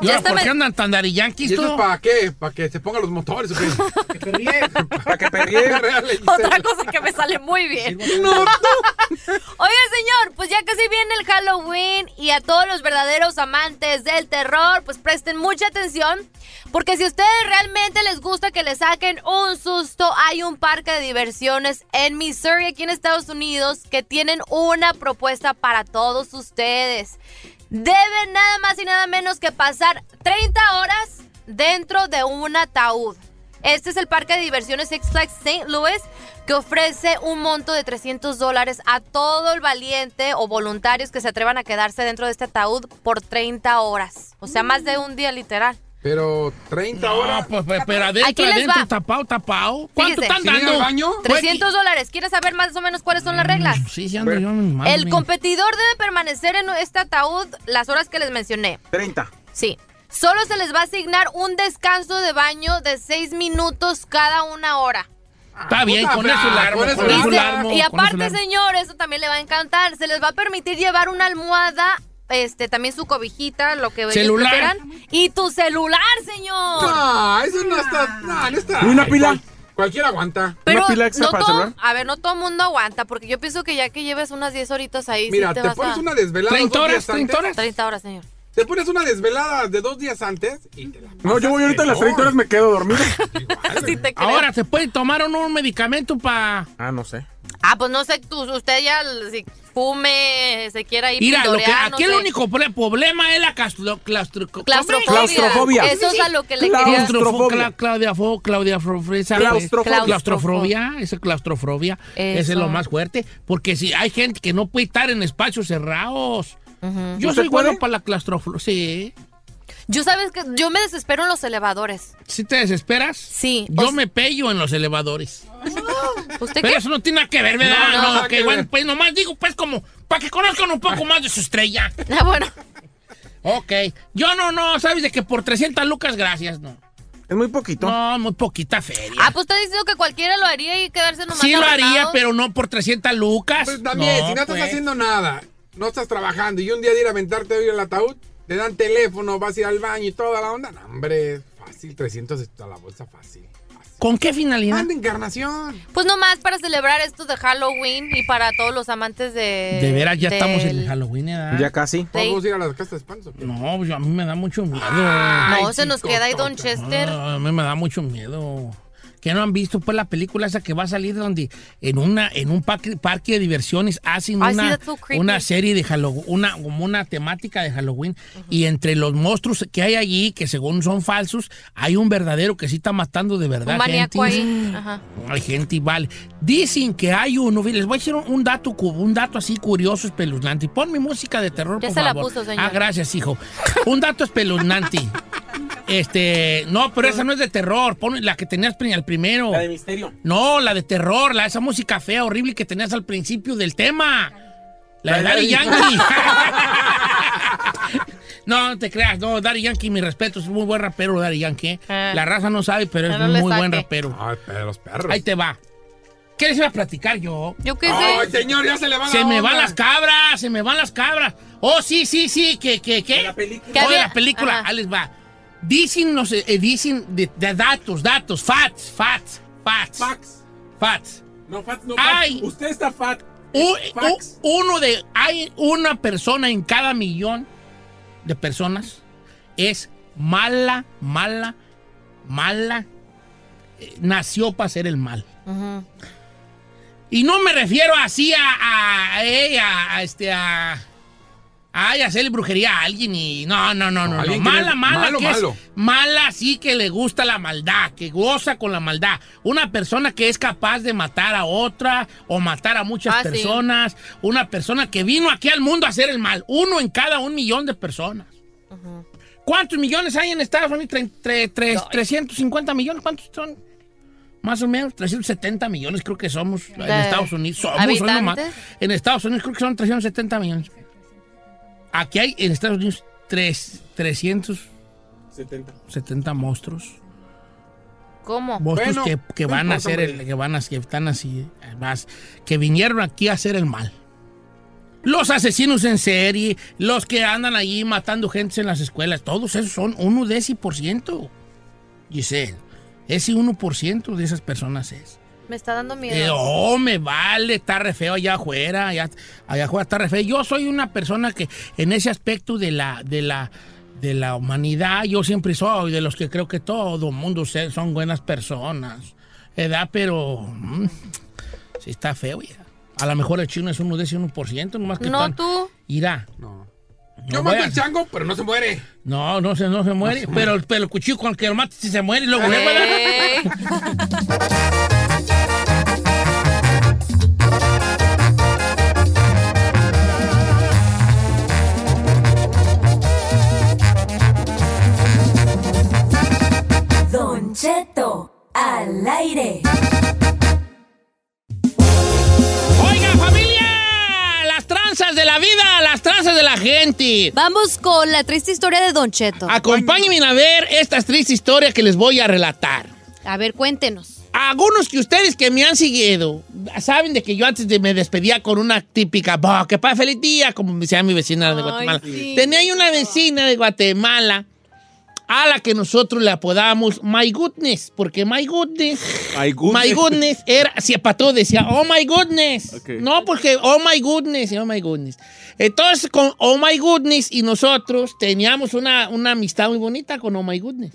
¿Y ahora por qué andan tan yanquis ¿Y eso tú? es para qué? ¿Para que se pongan los motores o qué? Que. Para que perríe. Otra cosa que me sale muy bien. No, no. Oiga, señor, pues ya casi viene el Halloween y a todos los verdaderos amantes del terror, pues presten mucha atención. Porque si a ustedes realmente les gusta que les saquen un susto, hay un parque de diversiones en Missouri, aquí en Estados Unidos, que tienen una propuesta para todos ustedes. Deben nada más y nada menos que pasar 30 horas dentro de un ataúd. Este es el parque de diversiones Six Flags St. Louis que ofrece un monto de 300 dólares a todo el valiente o voluntarios que se atrevan a quedarse dentro de este ataúd por 30 horas. O sea, más de un día literal. Pero 30 No, horas. pues, pues, pero adentro, Aquí les adentro, va. tapado, tapado. ¿Cuánto Fíjese. están ¿Sin ir al dando? baño? 300 dólares. ¿Quieres saber más o menos cuáles son las reglas? Sí, sí, ando yo mi El mira. competidor debe permanecer en este ataúd las horas que les mencioné. 30. Sí. Solo se les va a asignar un descanso de baño de 6 minutos cada una hora. Está bien, con eso largo, con largo. Y aparte, señor, eso también le va a encantar. Se les va a permitir llevar una almohada, este, también su cobijita, lo que Celular. prefieran. Y tu celular, señor. No, eso no está. No, no está. ¿Y una pila? Cual- cualquiera aguanta. Pero pila extra no para todo, celular? a ver, no todo el mundo aguanta, porque yo pienso que ya que lleves unas 10 horitas ahí, Mira, sí te, te vas pones a... una desvelada. 30 dos horas, días 30 antes. horas. 30 horas, señor. Te pones una desvelada de dos días antes y te la No, yo voy ahorita a las 30 horas me quedo dormido. Sí te. Ahora, ¿se puede tomar un, un medicamento para...? Ah, no sé. Ah, pues no sé, tú, usted ya si fume, se quiera ir Mira, lo que, aquí no el sé. único pro- problema es la claustro, claustro, Claustrofobia. Claustrofobia. Eso es a lo que le quería... Claustrofobia. Cla- Claudia Fo, Claudia Claustrofobia. Claustrofobia, esa claustrofobia, ese es lo más fuerte, porque si hay gente que no puede estar en espacios cerrados. Yo ¿Usted soy bueno para la claustrofobia, sí. Yo sabes que yo me desespero en los elevadores. ¿Sí te desesperas? Sí. Yo o- me pello en los elevadores. ¿Usted Pero qué? eso no tiene nada que ver, ¿verdad? No, no, que bueno, ver. pues nomás digo, pues como, para que conozcan un poco más de su estrella. Ah, bueno. Ok. Yo no, no, sabes de que por 300 lucas, gracias, no. Es muy poquito. No, muy poquita feria. Ah, pues está diciendo que cualquiera lo haría y quedarse nomás sí lo haría, pero no por 300 lucas. Pues también, si no estás pues. haciendo nada, no estás trabajando y un día de ir a aventarte a ir al ataúd, te dan teléfono, vas a ir al baño y toda la onda. No, hombre, fácil, 300 a la bolsa fácil. ¿Con qué finalidad? Manda encarnación. Pues nomás para celebrar esto de Halloween y para todos los amantes de... De veras, ya estamos en el del- Halloween, ¿verdad? Ya casi. ¿Podemos ir a las casas de espantos? o qué? No, pues a mí me da mucho miedo. No, Ay, se nos queda ahí. Don Chester. Ah, a mí me da mucho miedo. Que no han visto pues la película esa que va a salir donde en una en un parque, parque de diversiones hacen sí, una, una serie de Halloween, una como una temática de Halloween y entre los monstruos que hay allí que según son falsos, hay un verdadero que sí está matando de verdad Un gente. ahí. Ajá. Hay gente, vale. Dicen que hay uno. Les voy a decir un, dato, un dato así curioso, espeluznante. Pon mi música de terror, Ya por se la favor. puso, señor. Ah, gracias, hijo. Un dato espeluznante. Este, no, pero esa no es de terror. Pon la que tenías al primero. La de misterio. No, la de terror, la esa música fea, horrible que tenías al principio del tema. La de La de Daddy Daddy- Yankee. no, no te creas, no, Daddy Yankee, mi respeto, es muy buen rapero Daddy Yankee. ¿eh? Ah. La raza no sabe, pero es No muy buen rapero. Ay, pero los perros. Ahí te va. ¿Qué les iba a platicar yo? Yo qué Ay, sé. señor, ya se le va Se la me van las cabras, se me van las cabras. Oh, sí, sí, sí, que, que, que. la película. Oh, de la película, Ajá. ahí les va. Dicen, no sé, eh, dicen de, de datos, datos, facts, facts, facts. Fax. Facts. No, fat, no, Ay. fat. Usted está fat. U- uno de, hay una persona en cada millón de personas es mala, mala, mala. eh, nació para hacer el mal. Y no me refiero así a, a, eh, a- a este, a, ay, hacerle brujería a alguien y no, no, no, no, no. que Mala, le- mala, malo, que es malo. mala sí que le gusta la maldad, que goza con la maldad. Una persona que es capaz de matar a otra o matar a muchas Ah, sí. personas. Una persona que vino aquí al mundo a hacer el mal. Uno en cada un millón de personas. ¿Cuántos millones hay en Estados Unidos? Tre- tre- tres- 350 millones. ¿Cuántos son? Más o menos 370 millones creo que somos en ¿De Estados Unidos. Somos, nomás. En Estados Unidos creo que son 370 millones. Aquí hay en Estados Unidos tres- 370 70. monstruos. ¿Cómo? Monstruos Bueno, que, que no van a hacer el, que van a que están así, más, que vinieron aquí a hacer el mal. Los asesinos en serie, los que andan allí matando gente en las escuelas, todos esos son uno de ese por ciento. Giselle, ese 1% de esas personas es. Me está dando Eh, miedo. oh, me vale, está re feo allá afuera, allá, allá afuera está re feo. Yo soy una persona que en ese aspecto de la, de la, de la humanidad, yo siempre soy de los que creo que todo el mundo son buenas personas, ¿verdad? Pero mm, sí está feo ya. A lo mejor el chino es uno de ese 1%, nomás que No tan- tú. Irá. No. No Yo mato a- el chango, pero no se muere. No, no se, no se muere, pero, pero el cuchillo con el que lo mata si se muere y luego... Eh, Cheto, al aire. Oiga, familia, las tranzas de la vida, las tranzas de la gente. Vamos con la triste historia de Don Cheto. Acompáñenme a ver esta triste historia que les voy a relatar. A ver, cuéntenos. Algunos que ustedes que me han seguido saben de que yo antes de me despedía con una típica, "Bah, que pasa feliz día, como me decía mi vecina de Ay, Guatemala. sí. Tenía una vecina de Guatemala a la que nosotros le apodamos My Goodness, porque My Goodness My goodness. My goodness era, si para todo decía, oh my goodness. No, porque oh my goodness, oh my goodness. Entonces, con oh my goodness y nosotros teníamos una, una amistad muy bonita con oh my goodness.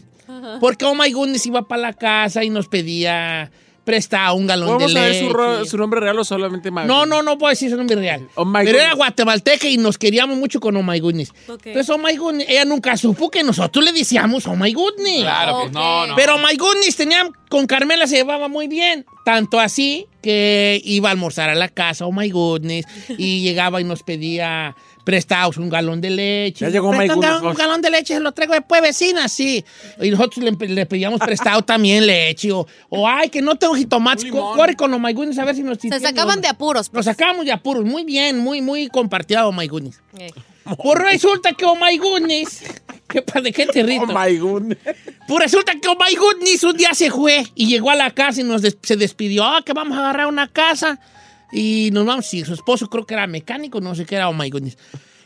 Porque oh my goodness iba para la casa y nos pedía prestado un galón de ¿Podemos saber leche. su, su nombre real o solamente My No, no, no puedo decir su nombre real. Oh my Pero era guatemalteca y nos queríamos mucho con Oh My Goodness. Entonces, Oh My Goodness, ella nunca supo que nosotros le decíamos Oh My Goodness. Claro, Ok. pues no, no. Pero My Goodness tenía, con Carmela se llevaba muy bien. Tanto así que iba a almorzar a la casa, oh my goodness, y llegaba y nos pedía prestados un galón de leche. Ya llegó un, Goodness, galón, un galón de leche, se lo traigo después, vecina, sí. Y nosotros le, le pedíamos prestado también leche. O, o, ay, que no tengo jitomates. Corre con oh my goodness a ver si nos... Se sacaban oh, de apuros. Nos sacábamos de apuros. Muy bien, muy, muy compartido, oh my goodness. Eh. Pues resulta que oh my goodness... ¿Qué, ¿De qué te rito? Oh my goodness. Pues resulta que Oh My Goodness un día se fue y llegó a la casa y nos des- se despidió. Ah, que vamos a agarrar una casa y nos vamos. Y su esposo creo que era mecánico, no sé qué era. Oh My Goodness.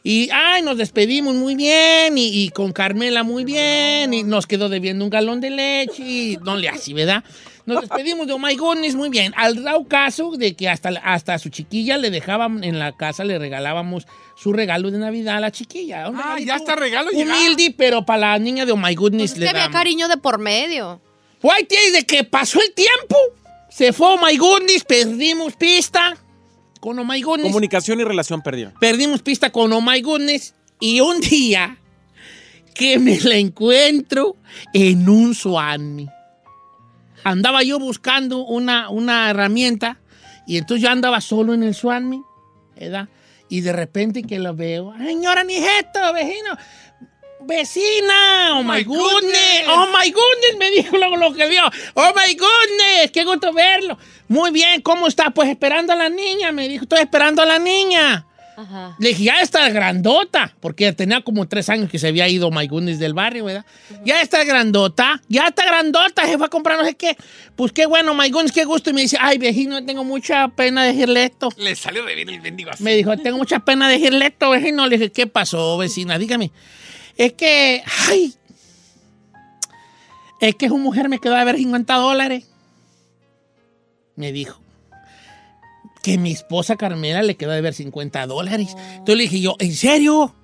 Y, ay, nos despedimos muy bien y, y con Carmela muy bien y nos quedó debiendo un galón de leche y no le así, ¿verdad? Nos despedimos de Oh My Goodness muy bien. Al dado caso de que hasta, hasta a su chiquilla le dejaban en la casa, le regalábamos su regalo de Navidad a la chiquilla. Un Ah, ya está regalo llegado. Humilde, pero para la niña de Oh My Goodness Pues es le que había damos. cariño de por medio. Guay, tía, y de que pasó el tiempo, se fue Oh My Goodness, perdimos pista con Oh My Goodness. Comunicación y relación perdida. perdimos pista con Oh My Goodness. Y un día que me la encuentro en un Suami. Andaba yo buscando una, una herramienta y entonces yo andaba solo en el Suami, ¿verdad? Y de repente que lo veo, "Ay, señora Nijeto, vecino, vecina, oh, my goodness, goodness. oh my goodness, me dijo luego lo que vio, oh my goodness, qué gusto verlo. Muy bien, ¿cómo está? Pues esperando a la niña, me dijo, estoy esperando a la niña. Ajá. Le dije, ya está grandota, porque tenía como tres años que se había ido My Goodness del barrio, ¿verdad? Ya está grandota, ya está grandota, se fue a comprar no sé qué. Pues qué bueno, My Goodness, qué gusto. Y me dice, ay, viejino, tengo mucha pena de decirle esto. Le sale re bien el bendigo así. Me dijo, tengo mucha pena de decirle esto, vecino. Le dije, ¿qué pasó, vecina? Dígame. Es que, ay, es que su mujer me quedó a ver 50 dólares. Me dijo. que mi esposa Carmela le quedó de ver 50 dólares. Entonces le dije yo, ¿en serio?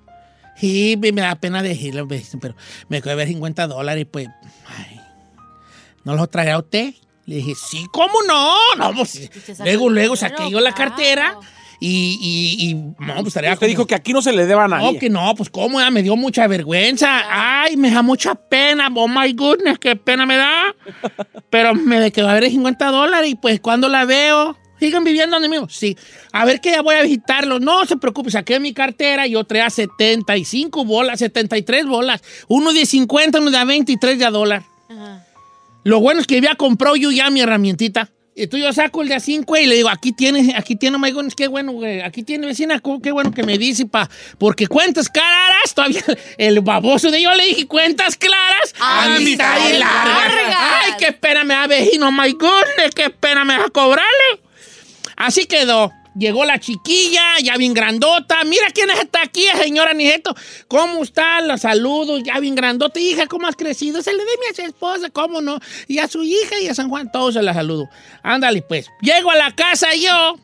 Sí, me, da pena decirlo, pero me quedó de ver 50 dólares, pues, ay, ¿no los traerá usted? Le dije, sí, ¿cómo no? No, pues, luego, luego saqué yo la claro. Y, y, y no, pues estaría Usted como- dijo que aquí no se le deba a nadie. no, que no, pues cómo, ya me dio mucha vergüenza. Ay, me da mucha pena. Oh my goodness, qué pena me da. Pero me quedó a ver 50 dólares y pues cuando la veo, ¿siguen viviendo donde mismo? Sí. A ver que ya voy a visitarlos. No se preocupe, saqué mi cartera y yo traía 75 bolas, 73 bolas. Uno de 50, uno de 23 de a dólar. Ajá. Lo bueno es que había comprado yo ya mi herramientita. Entonces yo saco el de a 5 y le digo, aquí tiene, aquí tiene, my goodness, qué bueno, güey. Aquí tiene vecina, qué bueno que me dice, pa. Porque cuentas claras, todavía el baboso de yo le dije, cuentas claras, amistades Amistades largas. largas. Ay, qué pena me da vecino, my goodness, qué pena me da cobrarle. Así quedó. Llegó la chiquilla, ya bien grandota. Mira quién está aquí, señora Nieto. ¿Cómo está? La saludo, ya bien grandota. Hija, ¿cómo has crecido? Se le dé a su esposa, ¿cómo no? Y a su hija y a San Juan, todos se la saludo. Ándale, pues. Llego a la casa yo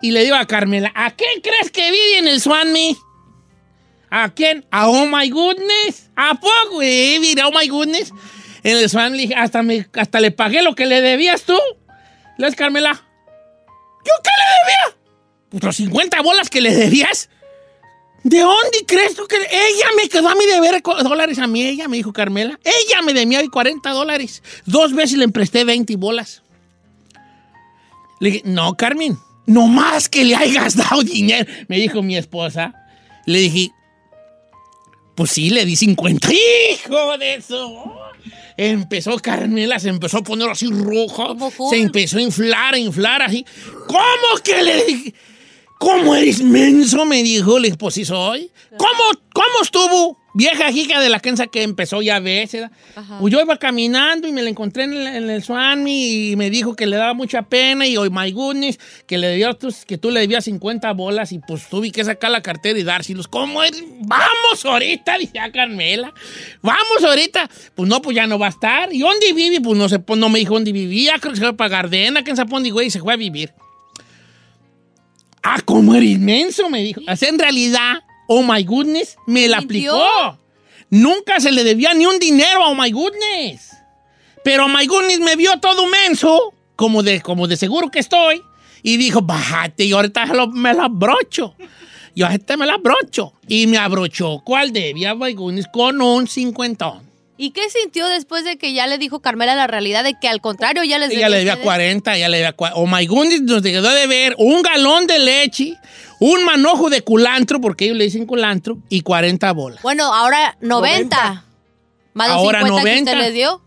y le digo a Carmela, ¿a quién crees que vive en el Swanme? ¿A quién? ¿A Oh My Goodness? ¿A poco, güey? Mira, Oh My Goodness. En el Swan le dije, hasta, me- hasta le pagué lo que le debías tú. Le dices, Carmela, ¿yo qué le debía? Pues los 50 bolas que le debías. ¿De dónde crees tú que ella me quedó a mí de ver dólares a mí? Ella me dijo Carmela. Ella me debía 40 dólares. Dos veces le presté 20 bolas. Le dije, no, Carmen, no más que le hayas dado dinero, me dijo mi esposa. Le dije, pues sí, le di 50. ¡Hijo de eso! Empezó Carmela, se empezó a poner así roja. Se empezó a inflar, a inflar así. ¿Cómo que le? ¿Cómo eres menso? Me dijo. Pues sí soy. ¿Cómo, cómo estuvo? Vieja hija de la Kenza que empezó ya a veces. Pues yo iba caminando y me la encontré en el, en el Swami y me dijo que le daba mucha pena y hoy, my goodness, que, le debía, tus- que tú le debías 50 bolas y pues tuve que sacar la cartera y dárselos. ¿Cómo es? Vamos ahorita, dice a Carmela. Vamos ahorita. Pues no, pues ya no va a estar. ¿Y dónde vive? Pues no, se, pues no me dijo dónde vivía. Creo que se fue para Gardena, que en Zapón, güey, y se fue a vivir. Ah, ¿cómo eres inmenso? Me dijo. Así en realidad, oh my goodness, me la aplicó. Nunca se le debía ni un dinero a oh my goodness. Pero oh my goodness me vio todo menso, como de, como de seguro que estoy, y dijo, bájate, y ahorita me la abrocho. Y ahorita me la abrocho. Y me abrochó. ¿Cuál debía, oh my goodness? Con un cincuentón. ¿Y qué sintió después de que ya le dijo Carmela la realidad de que al contrario ya les Ella le debía ustedes? 40, ella le debía 40. Oh my goodness, nos quedó de ver un galón de leche, un manojo de culantro, porque ellos le dicen culantro, y 40 bolas. Bueno, ahora 90. Más de Ahora 50 que 90. usted le dio.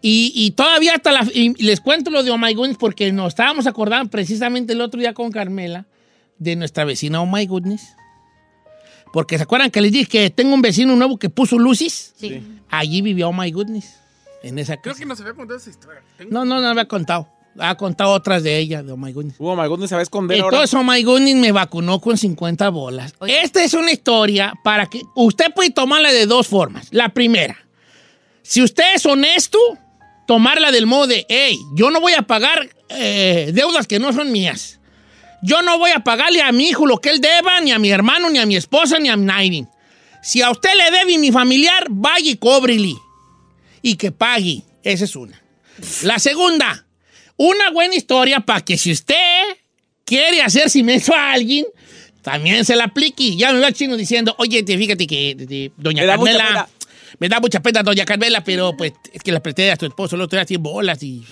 Y, y todavía hasta la... y les cuento lo de Oh My Goodness porque nos estábamos acordando precisamente el otro día con Carmela de nuestra vecina Oh My Goodness. Porque ¿se acuerdan que les dije que tengo un vecino nuevo que puso luces? Sí. Allí vivió Oh My Goodness. En esa Creo casa. que nos había contado esa historia. Tengo- No, no, no había contado. Ha contado otras de ella, de Oh My Goodness. Oh my goodness, se va a esconder ahora. Entonces, Oh My Goodness me vacunó con 50 bolas. Oye. Esta es una historia para que usted puede tomarla de dos formas. La primera, si usted es honesto, tomarla del modo de, hey, yo no voy a pagar eh, deudas que no son mías. Yo no voy a pagarle a mi hijo lo que él deba, ni a mi hermano, ni a mi esposa, ni a nadie. Si a usted le debe mi familiar, vaya y cóbrele. Y que pague. Esa es una. La segunda, una buena historia para que si usted quiere hacer inmenso a alguien, también se la aplique. Ya me va el chino diciendo, oye, te, fíjate que doña Me da Carmela, pena. me da mucha pena, doña Carmela, pero pues es que la presté a tu esposo el otro día 100 bolas y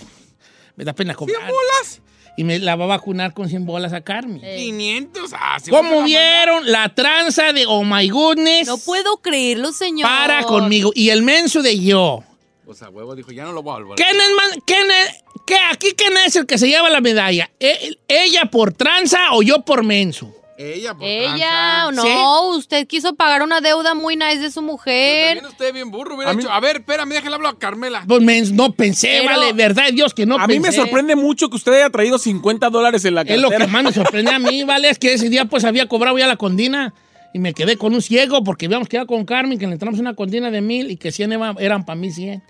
me da pena cobrar. ¿100 bolas? Y me la va a vacunar con 100 bolas a Carmen. 500. Ah, sí, ¿Cómo vieron la tranza de Oh My Goodness? No puedo creerlo, señor. para conmigo. Y el menso de yo. O sea, huevo dijo, ya no lo voy a volver. ¿Quién es, man- quién es- qué- aquí quién es el que se lleva la medalla? ¿E- ¿Ella por tranza o yo por menso? Ella, por Ella, tranza. no, usted quiso pagar una deuda muy nice de su mujer. También usted bien burro. Hubiera A mí- dicho, a ver, espérame, déjale hablar a Carmela. Pues no pensé, Pero- vale, verdad de Dios que no a pensé. mí me sorprende mucho que usted haya traído 50 dólares en la Es cartera. lo que más me sorprende a mí, ¿vale? Es que ese día pues había cobrado ya la condina y me quedé con un ciego porque habíamos quedado con Carmen que le entramos una condina de mil y que 100 eva- eran para mí 100.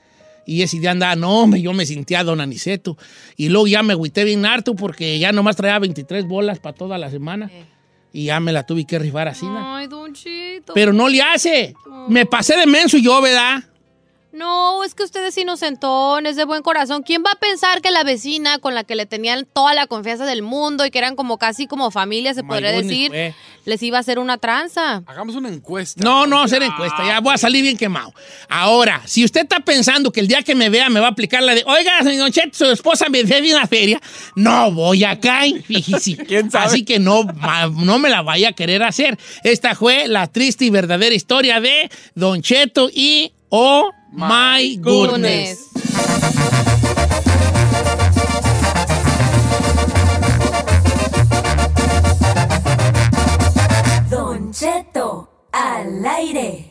Y ese día andaba, no, hombre, yo me sentía don Aniceto. Y luego ya me agüité bien harto porque ya nomás traía 23 bolas para toda la semana. Y ya me la tuve que rifar así. ¿no? Ay, Don Chito. Pero no le hace. Me pasé de menso yo, ¿verdad? No, es que usted es inocentón, es de buen corazón. ¿Quién va a pensar que la vecina con la que le tenían toda la confianza del mundo y que eran como casi como familia, se podría goodness, decir, les iba a hacer una tranza? Hagamos una encuesta. No, no, hacer encuesta, ya voy a salir bien quemado. Ahora, si usted está pensando que el día que me vea me va a aplicar la de, oiga, señor Cheto, su esposa me debe una feria, no voy a caer, fíjese. ¿Quién sabe? Así que no, no me la vaya a querer hacer. Esta fue la triste y verdadera historia de Don Cheto y Oh My Goodness. Don Cheto al aire.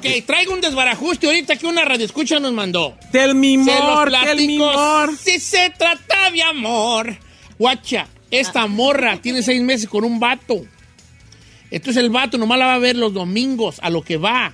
Ok, traigo un desbarajuste ahorita que una radioescucha nos mandó. Tell me Se los more, tell me platico more. si se trata de amor. Guacha, esta morra tiene seis meses con un vato. Entonces el vato nomás la va a ver los domingos, a lo que va.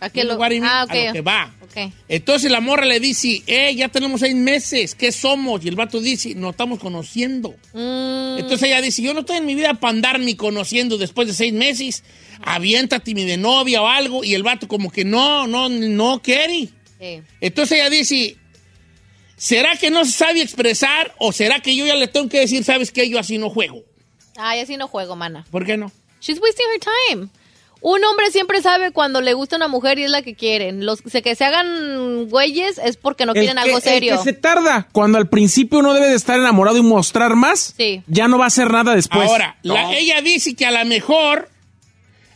¿A qué lo-? Ah, A ok. lo que va. Ok. Entonces la morra le dice, eh, ya tenemos seis meses, ¿qué somos? Y el vato dice, nos estamos conociendo. Mm, Entonces ella dice, yo no estoy en mi vida para andar ni conociendo después de seis meses. Aviéntate mi de novia o algo. Y el vato como que no, no, no quiere. sí. Entonces ella dice, ¿será que no se sabe expresar o será que yo ya le tengo que decir, sabes que yo así no juego? Ay, así no juego, mana. ¿Por qué no? She's wasting her time. Un hombre siempre sabe cuando le gusta una mujer y es la que quieren. Los que se hagan güeyes es porque no El quieren que- algo el serio. que se tarda, cuando al principio uno debe de estar enamorado y mostrar más, Sí. ya no va a hacer nada después. Ahora, la- ella dice que a lo mejor,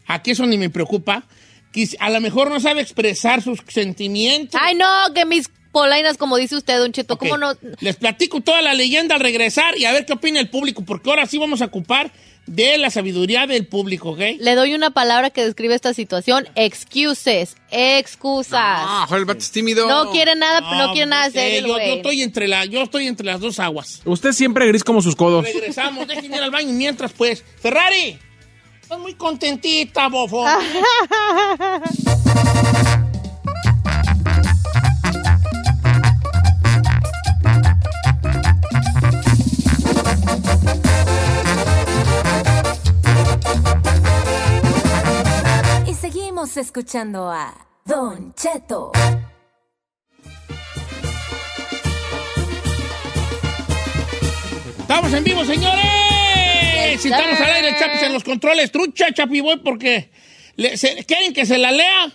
aquí eso ni me preocupa, que a lo mejor no sabe expresar sus sentimientos. Ay, no, que mis polainas, como dice usted, Don Cheto, Ok, ¿cómo no? Les platico toda la leyenda al regresar y a ver qué opina el público, porque ahora sí vamos a ocupar de la sabiduría del público, ¿ok? Le doy una palabra que describe esta situación. Excuses. Excusas. Ah, joder, el vato es tímido. no quiere nada, no, quiere nada eh, serio, yo, yo estoy entre la, yo estoy entre las dos aguas. Usted siempre gris como sus codos. Regresamos, dejen ir al baño mientras, pues. Ferrari, estás muy contentita, bofo. Y seguimos escuchando a Don Cheto. Estamos en vivo, señores. Si estamos al aire, Chapis en los controles. Trucha, Chapi, voy porque le- se- quieren que se la lea.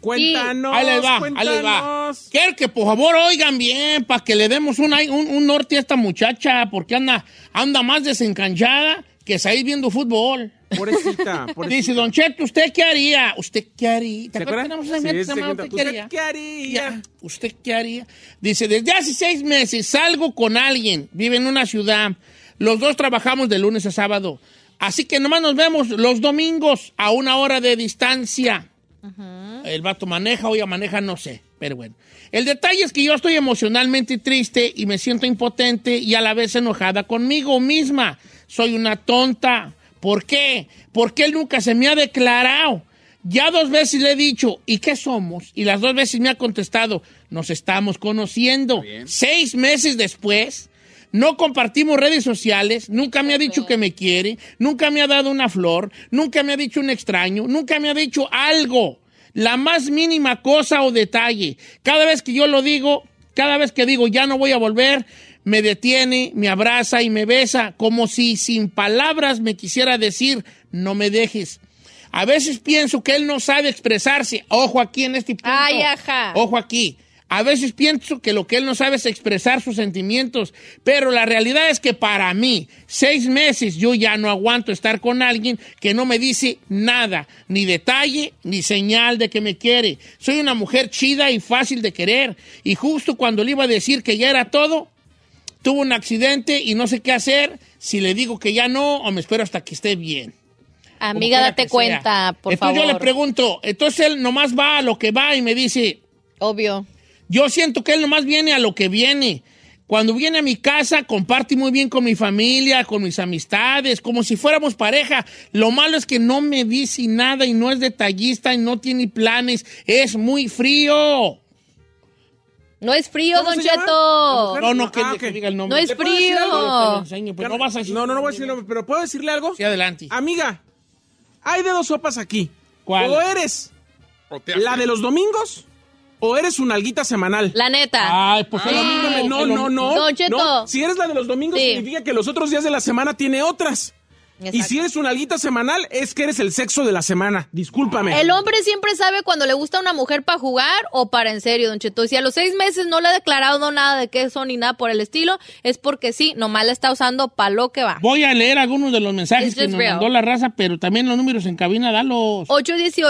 Cuéntanos, Ahí les va, ahí cuéntanos. les va. Quiero que por favor oigan bien para que le demos un, un, un norte a esta muchacha porque anda, anda más desencanchada que salir viendo fútbol. Pobrecita, pobrecita. Dice, Don Cheto, ¿usted qué haría? ¿Usted qué haría? ¿Te ¿Se acuerdas que acuerdan? tenemos una Sí, mierda que se se llama cuenta. ¿Usted qué qué haría? ¿Usted qué haría? Dice, desde hace seis meses salgo con alguien, vive en una ciudad, los dos trabajamos de lunes a sábado, así que nomás nos vemos los domingos a una hora de distancia. El vato maneja o ella maneja, no sé, pero bueno. El detalle es que yo estoy emocionalmente triste y me siento impotente y a la vez enojada conmigo misma. Soy una tonta. ¿Por qué? Porque él nunca se me ha declarado. Ya dos veces le he dicho, ¿y qué somos? Y las dos veces me ha contestado, nos estamos conociendo. Seis meses después, No compartimos redes sociales, nunca me ha dicho que me quiere, nunca me ha dado una flor, nunca me ha dicho un extraño, nunca me ha dicho algo, la más mínima cosa o detalle. Cada vez que yo lo digo, cada vez que digo ya no voy a volver, me detiene, me abraza y me besa, como si sin palabras me quisiera decir, no me dejes. A veces pienso que él no sabe expresarse. Ojo aquí en este punto. Ay, ajá. Ojo aquí. A veces pienso que lo que él no sabe es expresar sus sentimientos, pero la realidad es que para mí, seis meses yo ya no aguanto estar con alguien que no me dice nada, ni detalle, ni señal de que me quiere. Soy una mujer chida y fácil de querer, y justo cuando le iba a decir que ya era todo, tuvo un accidente y no sé qué hacer, si le digo que ya no o me espero hasta que esté bien. Amiga, date cuenta, por entonces favor. yo le pregunto, entonces él nomás va a lo que va y me dice, Obvio. Yo siento que él nomás viene a lo que viene. Cuando viene a mi casa, comparte muy bien con mi familia, con mis amistades, como si fuéramos pareja. Lo malo es que no me dice nada y no es detallista y no tiene planes. Es muy frío. No es frío, ¿Cómo Don? Cheto. No, no, que, Ah, que diga el nombre. No es ¿Le puedo decir frío. lo enseño, pero no vas a decir- No, no, no voy a decirlo, pero ¿puedo decirle algo? Sí, adelante. Amiga, hay de dos sopas aquí. ¿Cuál? O eres O te la de los domingos o eres una alguita semanal. La neta. Ay, pues lo mismo. No, no, no. Don Cheto. no. Si eres la de los domingos, Sí. significa que los otros días de la semana tiene otras. Y si eres una alguita semanal, es que eres el sexo de la semana. Discúlpame. El hombre siempre sabe cuando le gusta una mujer para jugar o para en serio, Don Cheto. Y Si a los seis meses no le ha declarado nada de qué son ni nada por el estilo, es porque sí, nomás la está usando para lo que va. Voy a leer algunos de los mensajes que nos real. mandó la raza, pero también los números en cabina, dalos. Esto es muy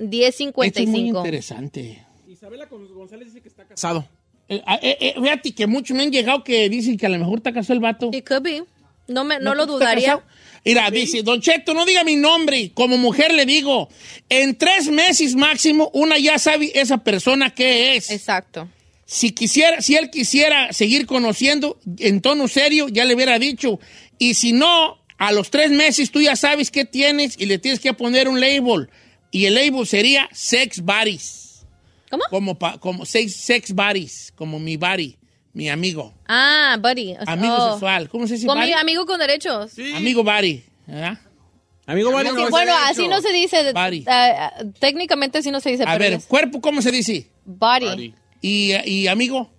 818-563-1055. interesante. Isabela González dice que está casado. Eh, eh, eh, fíjate que muchos me han llegado que dicen que a lo mejor está casado el vato. It could be. No, me, no, ¿No lo dudaría. Mira, dice, Don Cheto, no diga mi nombre. Como mujer le digo, en tres meses máximo, una ya sabe esa persona qué es. Exacto. Si quisiera, si él quisiera seguir conociendo en tono serio, ya le hubiera dicho. Y si no, a los tres meses tú ya sabes qué tienes y le tienes que poner un label. Y el label sería sex buddies. ¿Cómo? Como, pa- como sex, sex buddies, como mi buddy, mi amigo. Ah, buddy. Amigo oh. sexual. ¿Cómo se dice Con mi buddy? amigo con derechos. Sí. Amigo buddy. ¿verdad? Amigo, Sí, no, bueno, así no se dice. Body. Ah, ah, técnicamente así no se dice, A pero ver, es cuerpo, ¿cómo se dice? body. Buddy. Y, y amigo.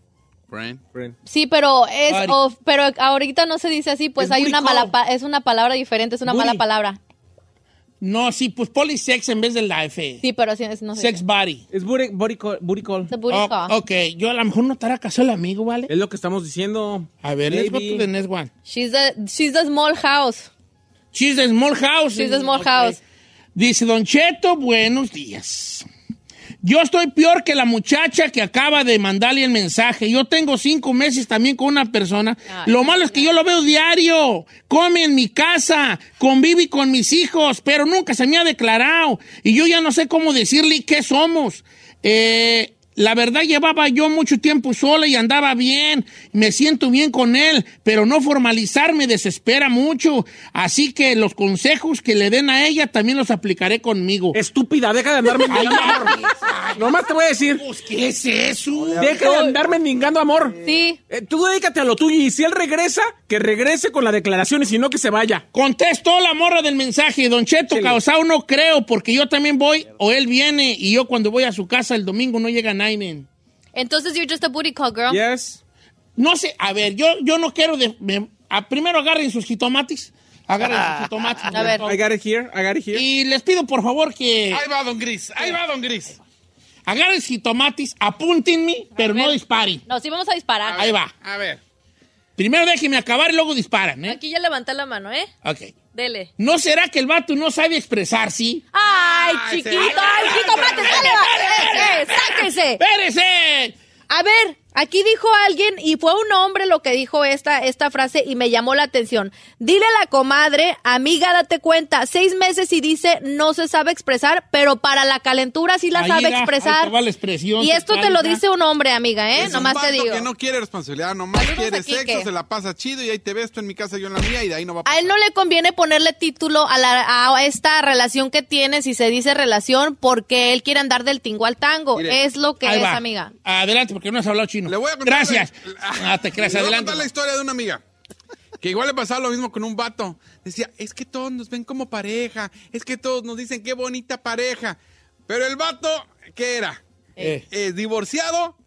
Friend. Sí, pero es, of- pero ahorita no se dice así, pues Es hay una mala, es una palabra diferente, es una Booty. mala palabra. No, sí, pues polysex en vez de la F. Sí, pero así es- no se Sex buddy. Es booty, booty call. booty call. The booty Oh, call. ok, yo a lo mejor no estará casado el amigo, ¿vale? Es lo que estamos diciendo. A ver, let's go to the next one. She's the, she's the small house. She's the small house. She's the small house. Dice Don Cheto, buenos días. Yo estoy peor que la muchacha que acaba de mandarle el mensaje. Yo tengo cinco meses también con una persona. Ay, lo malo es que yo lo veo diario. Come en mi casa, convive con mis hijos, pero nunca se me ha declarado. Y yo ya no sé cómo decirle qué somos. Eh, la verdad llevaba yo mucho tiempo sola y andaba bien. Me siento bien con él, pero no formalizar me desespera mucho. Así que los consejos que le den a ella también los aplicaré conmigo. Estúpida, deja de andarme mendigando amor. Nomás te voy a decir, Pues, ¿Qué es eso? deja de andar mendigando amor. Sí. Eh, tú dedícate a lo tuyo y si él regresa, que regrese con la declaración y si no, que se vaya. Contestó la morra del mensaje, Don Cheto Chile. Causao, no creo, porque yo también voy, o él viene, y yo cuando voy a su casa el domingo no llega nadie. Entonces you're just a booty call, girl. Yes. No sé, a ver, yo, yo no quiero... De, me- a- primero agarren sus jitomates, agarren sus jitomates. A ver. I got it here, I got it here. Y les pido por favor que Ahí va Don Gris, ahí va Don Gris. agarren sus jitomates, apúntenme, pero no disparen. No, sí vamos a disparar. Ahí va. A ver. Primero déjenme acabar y luego disparan, ¿eh? Aquí ya levanté la mano, ¿eh? Ok. Dele. ¿No será que el vato no sabe expresar, sí? ¡Ay, chiquito! ¡Ay, chiquito, mate! ¡Sale, va! ¡Eh, eh, ¡Sáquese! ¡Espérese! A ver, aquí dijo alguien, y fue un hombre lo que dijo esta, esta frase y me llamó la atención. Dile a la comadre, amiga, date cuenta, seis meses y dice no se sabe expresar, pero para la calentura sí la Ahí sabe expresar. la expresión y esto te lo dice un hombre, amiga, ¿eh? Es un Nomás te digo. que no quiere responsabilidad, nomás Saludos quiere sexo, se la pasa chido y ahí te ves tú en mi casa, yo en la mía y de ahí no va a A él no le conviene ponerle título a, la, a esta relación que tiene, si se dice relación, porque él quiere andar del tingo al tango. Mire, es lo que es, va. amiga. Adelante, porque no has hablado chido. Chino. Le voy a contar Gracias. la- Ah, te creas, Le voy a contar la historia de una amiga. Que igual le pasaba lo mismo con un vato. Decía, es que todos nos ven como pareja. Es que todos nos dicen qué bonita pareja. Pero el vato, ¿qué era? Eh. Eh, divorciado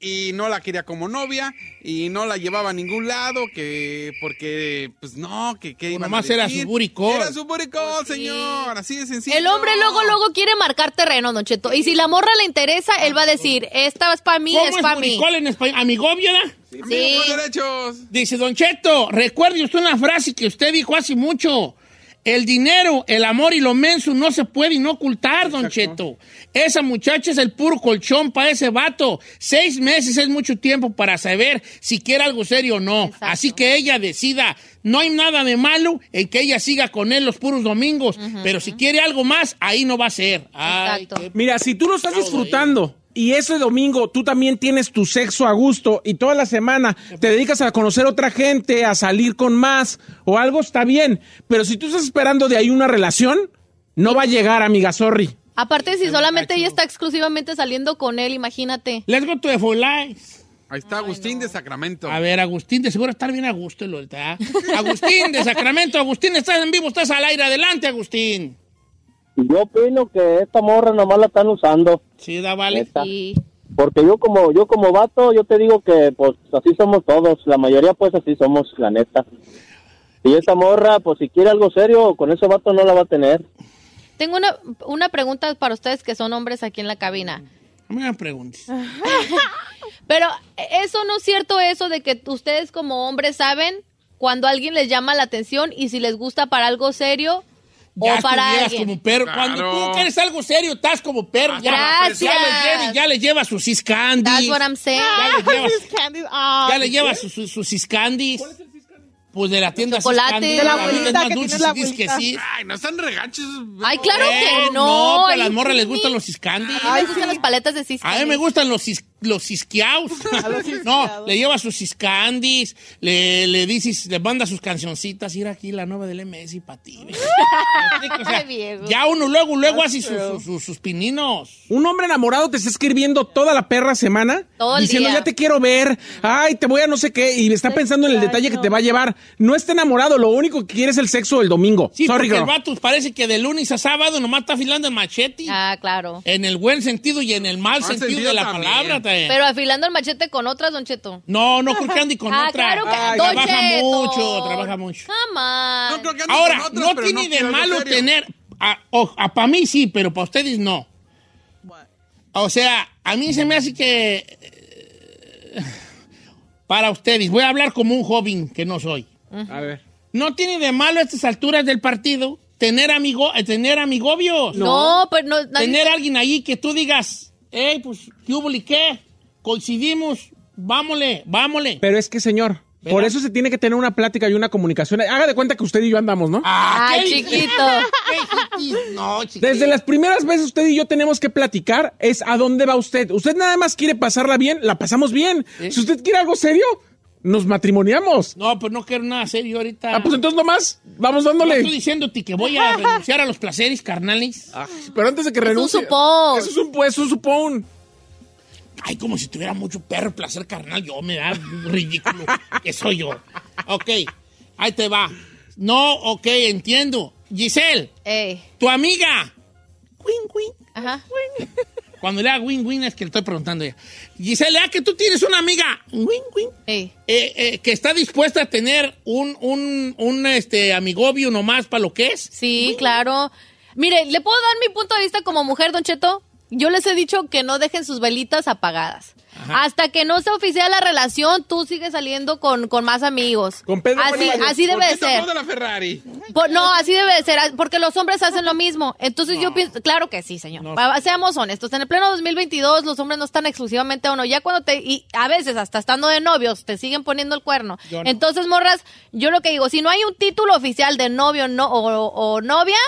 y no la quería como novia y no la llevaba a ningún lado que porque pues no que, que a nomás era su era su call, señor así de sencillo El hombre luego, luego quiere marcar terreno, Don Cheto. Y si la morra le interesa, él va a decir, esta es para mí, ¿Cómo es es para mí. en español? Amigobio, ¿verdad? Sí. Con derechos Dice Don Cheto, recuerde usted una frase que usted dijo hace mucho. El dinero, el amor y lo menso no se pueden ocultar, Don Cheto. Esa muchacha es el puro colchón para ese vato. Seis meses es mucho tiempo para saber si quiere algo serio o no. Exacto. Así que ella decida. No hay nada de malo en que ella siga con él los puros domingos. Pero si quiere algo más, ahí no va a ser. Ay, Exacto. qué- Mira, si tú lo estás disfrutando y ese domingo tú también tienes tu sexo a gusto y toda la semana te dedicas a conocer otra gente, a salir con más o algo, está bien. Pero si tú estás esperando de ahí una relación, no va a llegar, amiga, sorry. Aparte, si solamente ella está exclusivamente saliendo con él, imagínate. Let's go to the full life. ahí está Agustín de Sacramento A ver, Agustín, de seguro estar bien a gusto, lo está. Agustín, de Sacramento. Agustín, estás en vivo, estás al aire. Adelante, Agustín. Yo opino que esta morra nomás la están usando. Sí, da vale. Y Porque yo como yo como vato, yo te digo que pues así somos todos. La mayoría pues así somos, la neta. Y esta morra, pues si quiere algo serio, con ese vato no la va a tener. tengo una, una pregunta para ustedes que son hombres aquí en la cabina. No me preguntes. Pero eso no es cierto eso de que ustedes como hombres saben cuando alguien les llama la atención y si les gusta para algo serio Ya o para estuvieras alguien. como perro. Claro. Cuando tú quieres algo serio, estás como perro. Ya, Gracias. Ya le lleva, ya le lleva sus ciscandis. That's what I'm saying. Ya le lleva, Ah, ya le lleva sus, sus, sus ciscandis. Pues de la tienda Chocolate. Ciscandis. De la abuelita más que dulce tiene la dices que abuelita. sí. ay no están regachos Ay, claro Eh, que no. No, pero a las Ay, morras les gustan los ciscandis. A mí me gustan las paletas de cisco. A mí me gustan los, cis- los cisqueados. no, le lleva sus ciscandis, le, le dices, le manda sus cancioncitas, ir aquí la nueva del MS para ti. O sea, Ay, viejo. ya uno luego, luego hace sus, sus- sus- sus pininos. Un hombre enamorado te está escribiendo toda la perra semana Todo el diciendo día. ya te quiero ver, ay, te voy a no sé qué, y está pensando en el detalle que te va a llevar. No está enamorado, lo único que quiere es el sexo del domingo. Sí, Sorry, porque el vato parece que de lunes a sábado nomás está afilando el machete. Ah, claro. En el buen sentido y en el mal, Mal sentido, sentido de la también. palabra. también. Pero afilando el machete con otras, Don Cheto. no, no creo que ande con ah, otra. claro que Ay, trabaja Cheto. mucho, trabaja mucho. Come on. No creo que ande Ahora, con otras, no tiene de quiere algo malo serio. tener. Para mí sí, pero para ustedes no. O sea, a mí se me hace que. eh, Para ustedes, voy a hablar como un joven que no soy. A ver. No tiene de malo a estas alturas del partido tener, amigo, eh, tener amigobios. No, pero no. nadie- Tener a alguien ahí que tú digas, hey, pues, ¿qué hubo y qué? Coincidimos, vámosle, vámosle. Pero es que, señor, por eso se tiene que tener una plática y una comunicación. Haga de cuenta que usted y yo andamos, ¿no? Ah, Ay, ¿qué? chiquito. No, chiquis. Desde las primeras veces usted y yo tenemos que platicar es a dónde va usted. Usted nada más quiere pasarla bien, la pasamos bien. Si usted quiere algo serio, nos matrimoniamos. No, pues no quiero nada serio ahorita. Ah, pues entonces nomás, vamos dándole. estoy diciéndote que voy a renunciar a los placeres carnales. Ah, pero antes de que un renuncie. supón. Eso es un, pues, un supón. Ay, como si tuviera mucho perro placer carnal. Yo me da ridículo. que soy yo. Ok, ahí te va. No, ok, entiendo. Giselle, Ey. tu amiga. Win, win. Ajá. Cuando le haga win, win es que le estoy preguntando ya. Giselle, ah, que tú tienes una amiga. Win, win. Ey. eh, eh, que está dispuesta a tener un, un, un este, amigobio nomás para lo que es. Sí, claro. Mire, ¿le puedo dar mi punto de vista como mujer, Don Cheto? Yo les he dicho que no dejen sus velitas apagadas. Hasta que no se oficial la relación, tú sigues saliendo con, con más amigos. Con Pedro así, así debe de ¿Por qué te ser. habló de la Ferrari? Por- no, así debe de ser, porque los hombres hacen lo mismo. Entonces yo pienso, claro que sí, señor. No. Seamos honestos, en el pleno 2022 los hombres no están exclusivamente a uno. Ya cuando te, y a veces hasta estando de novios, te siguen poniendo el cuerno. No. Entonces, morras, yo lo que digo, si no hay un título oficial de novio no, o, o novia,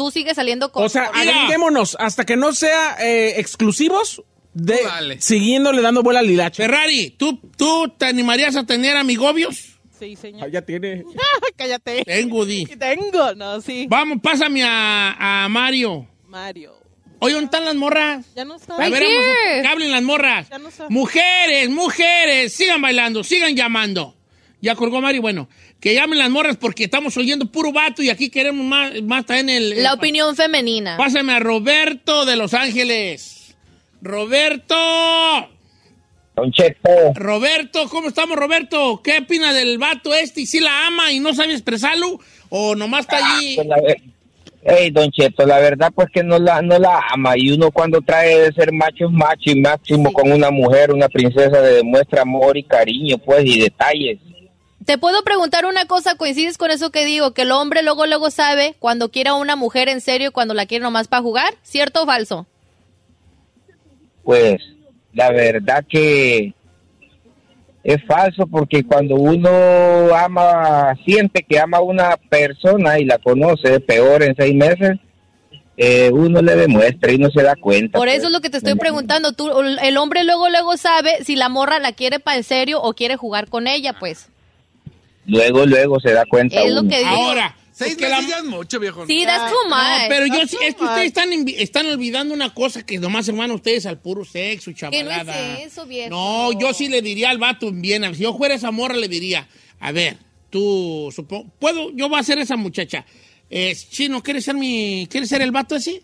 tú sigues saliendo con... O sea, agreguémonos hasta que no sea eh, exclusivos, de, dale. siguiéndole dando vuela al hilacho. Ferrari, ¿tú, ¿tú te animarías a tener amigobios? Sí, Ah, señor. ya tiene. Cállate. Tengo, di. Tengo, no, sí. Vamos, pásame a, a Mario. Mario. Oye, ¿dónde están las morras? Ya no está. A ver, vamos a- hablen las morras. Ya no está. Mujeres, mujeres, sigan bailando, sigan llamando. Ya colgó Mari, bueno, que llamen las morras porque estamos oyendo puro vato y aquí queremos más, más también el... La el- opinión femenina. Pásame a Roberto de Los Ángeles. Roberto. Don Cheto, Roberto, ¿cómo estamos, Roberto? ¿Qué opina del vato este? ¿Y si la ama y no sabe expresarlo? ¿O nomás está allí? pues la ver- Ey, Don Cheto, la verdad pues que no la, no la ama y uno cuando trae de ser macho es macho y máximo con una mujer, una princesa le demuestra amor y cariño pues y detalles. Te puedo preguntar una cosa, ¿coincides con eso que digo? Que el hombre luego luego sabe cuando quiere a una mujer en serio y cuando la quiere nomás para jugar, ¿cierto o falso? Pues la verdad que es falso porque cuando uno ama, siente que ama a una persona y la conoce peor en seis meses, eh, uno le demuestra y no se da cuenta. Por pues. eso es lo que te estoy preguntando. Tú, el hombre luego luego sabe si la morra la quiere para en serio o quiere jugar con ella, pues. Luego, luego se da cuenta. Es lo uno. que digo. Ahora, Seis es que la- meses ya es mucho, viejo. Sí, that's too No, much. pero yo That's sí- es que ustedes están, están olvidando una cosa que nomás hermano ustedes al puro sexo no chavalada. es eso, viejo. No, yo sí le diría al vato bien. Si yo fuera esa morra, le diría, a ver, tú, supongo, puedo, yo voy a ser esa muchacha. Eh, Chino, ¿quieres ser mi, quieres ser el vato así?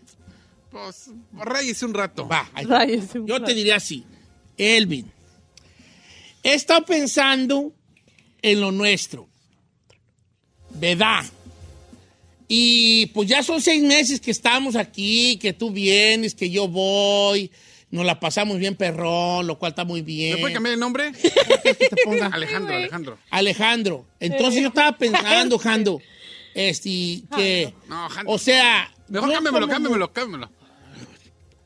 Pues, rayese un rato. Va, ahí. Un yo te diría así, Elvin, he estado pensando en lo nuestro, ¿verdad? Y pues ya son seis meses que estamos aquí, que tú vienes, que yo voy, nos la pasamos bien perrón, lo cual está muy bien. ¿Me puede cambiar el nombre? ¿Qué te ponga? Alejandro, Alejandro. Alejandro. Entonces yo estaba pensando, Jando, este, que, No, Jando. o sea... Mejor cámbiamelo, cámbiamelo, cámbiamelo.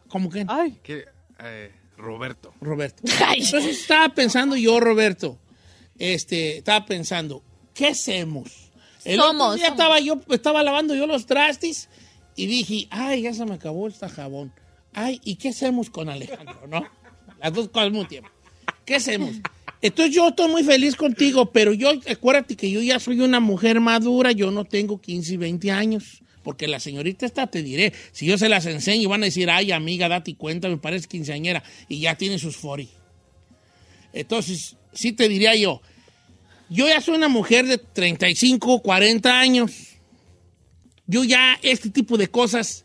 ¿Cómo que? Ay, Que, eh, Roberto. Roberto. Entonces estaba pensando yo, Roberto, este, estaba pensando, ¿qué hacemos? El otro Somos, día somos. estaba yo, estaba lavando yo los trastes y dije, ay, ya se me acabó este jabón. Ay, ¿y qué hacemos con Alejandro, no? Las dos cosas al mismo tiempo. ¿Qué hacemos? Entonces yo estoy muy feliz contigo, pero yo, acuérdate que yo ya soy una mujer madura, yo no tengo 15 y 20 años. Porque la señorita esta, te diré, si yo se las enseño, van a decir, ay, amiga, date cuenta, me parece quinceañera, y ya tiene sus 40. Entonces, sí te diría yo, yo ya soy una mujer de 35, 40 años. Yo ya este tipo de cosas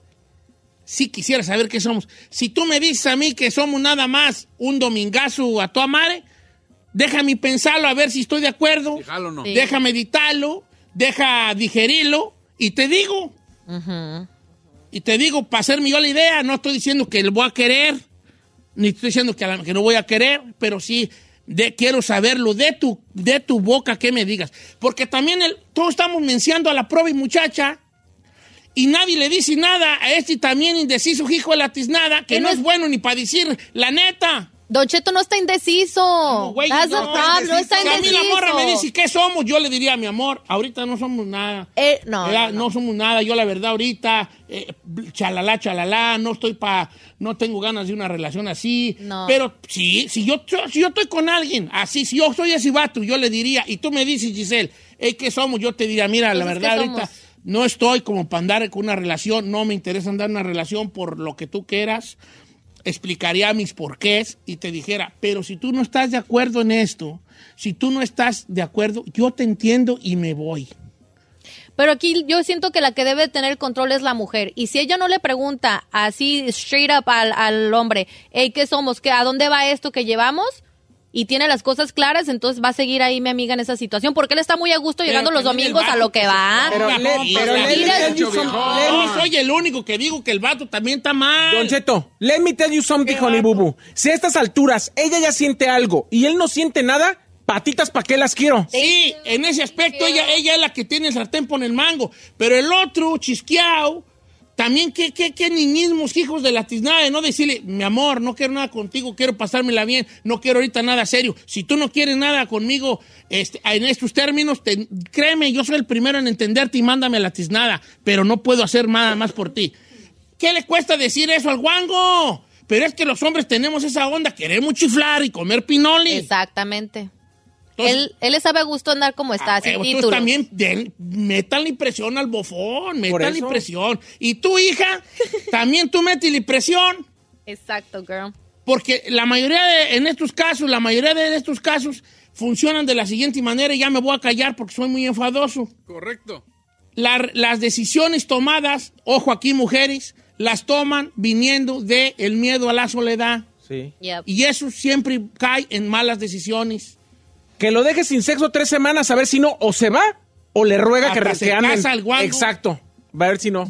sí quisiera saber qué somos. Si tú me dices a mí que somos nada más un domingazo a tu madre, déjame pensarlo a ver si estoy de acuerdo. Déjalo, no. Sí. Deja meditarlo, deja digerirlo y te digo. Y te digo, para hacerme yo la idea, no estoy diciendo que lo voy a querer, ni estoy diciendo que, a la- que no voy a querer, pero sí de, quiero saberlo de tu, de tu boca que me digas. Porque también el, todos estamos menciando a la y muchacha y nadie le dice nada a este también indeciso hijo de la tiznada, que no es- bueno ni para decir la neta. Don Cheto no está indeciso. Güey, no, the problem, no está Si a mí indeciso. la morra me dice, ¿qué somos? Yo le diría, mi amor, ahorita no somos nada. Eh, no, no, no, somos nada. Yo la verdad ahorita, eh, chalala, chalala, no estoy pa, no tengo ganas de una relación así. No. Pero sí, si yo, si yo estoy con alguien así, si yo soy ese vato, yo le diría, y tú me dices, Giselle, ¿qué somos? Yo te diría, mira, la Entonces, verdad ¿qué ahorita no estoy como para andar con una relación, no me interesa andar en una relación por lo que tú quieras explicaría mis porqués y te dijera, pero si tú no estás de acuerdo en esto, si tú no estás de acuerdo, yo te entiendo y me voy. Pero aquí yo siento que la que debe tener control es la mujer. Y si ella no le pregunta así straight up al, al hombre, hey, ¿qué somos? ¿Qué, ¿A dónde va esto que llevamos? Y tiene las cosas claras, entonces va a seguir ahí mi amiga en esa situación. Porque él está muy a gusto llegando los domingos a lo que va. Pero le- pero let me mira, tell you some- let me- No soy el único que digo que el vato también está mal. Don Cheto, let me tell you something, honey boo. Si a estas alturas ella ya siente algo y él no siente nada, patitas, ¿para qué las quiero? Sí, en ese aspecto ella, ella es la que tiene el sartén por el mango. Pero el otro, chisqueado, también qué, qué, qué niñismos, hijos de la tiznada, de no decirle, mi amor, no quiero nada contigo, quiero pasármela bien, no quiero ahorita nada serio. Si tú no quieres nada conmigo este, en estos términos, créeme, yo soy el primero en entenderte y mándame la tiznada, pero no puedo hacer nada más por ti. ¿Qué le cuesta decir eso al guango? Pero es que los hombres tenemos esa onda, queremos chiflar y comer pinoli. Exactamente. Entonces- él, él le sabe a gusto andar como está, sin Eh, títulos. También den, métanle presión al bofón, métanle eso. presión. Y tu hija, también tú métele presión. Exacto, girl. Porque la mayoría de, en estos casos, la mayoría de estos casos funcionan de la siguiente manera y ya me voy a callar porque soy muy enfadoso. Correcto. La- las decisiones tomadas, ojo aquí mujeres, las toman viniendo de el miedo a la soledad. Sí. Yep. Y eso siempre cae en malas decisiones. Que lo deje sin sexo tres semanas a ver si no, o se va, o le ruega que, Hasta se que anden. casa el guango. Exacto. Va a ver si no.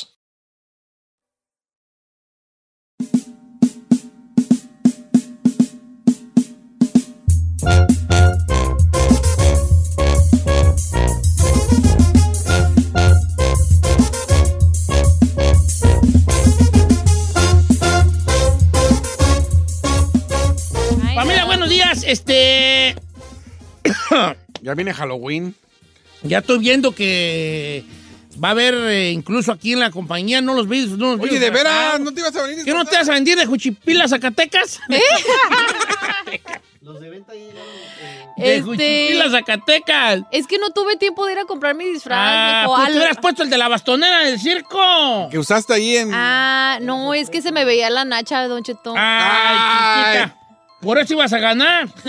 Este. Ya viene Halloween. Ya estoy viendo que va a haber, eh, incluso aquí en la compañía, no los vi. No los vi Oye, de veras, disfrazados. ¿no te ibas a venir? ¿Qué no te vas a vender de Juchipila, Zacatecas? ¿Eh? De Este- Juchipila, Zacatecas. Es que no tuve tiempo de ir a comprar mi disfraz, Ah, pues te hubieras puesto el de la bastonera del circo. Que usaste ahí en... Ah, no, es que se me veía la nacha, Don Cheto. Ay, chiquita. Por eso ibas a ganar.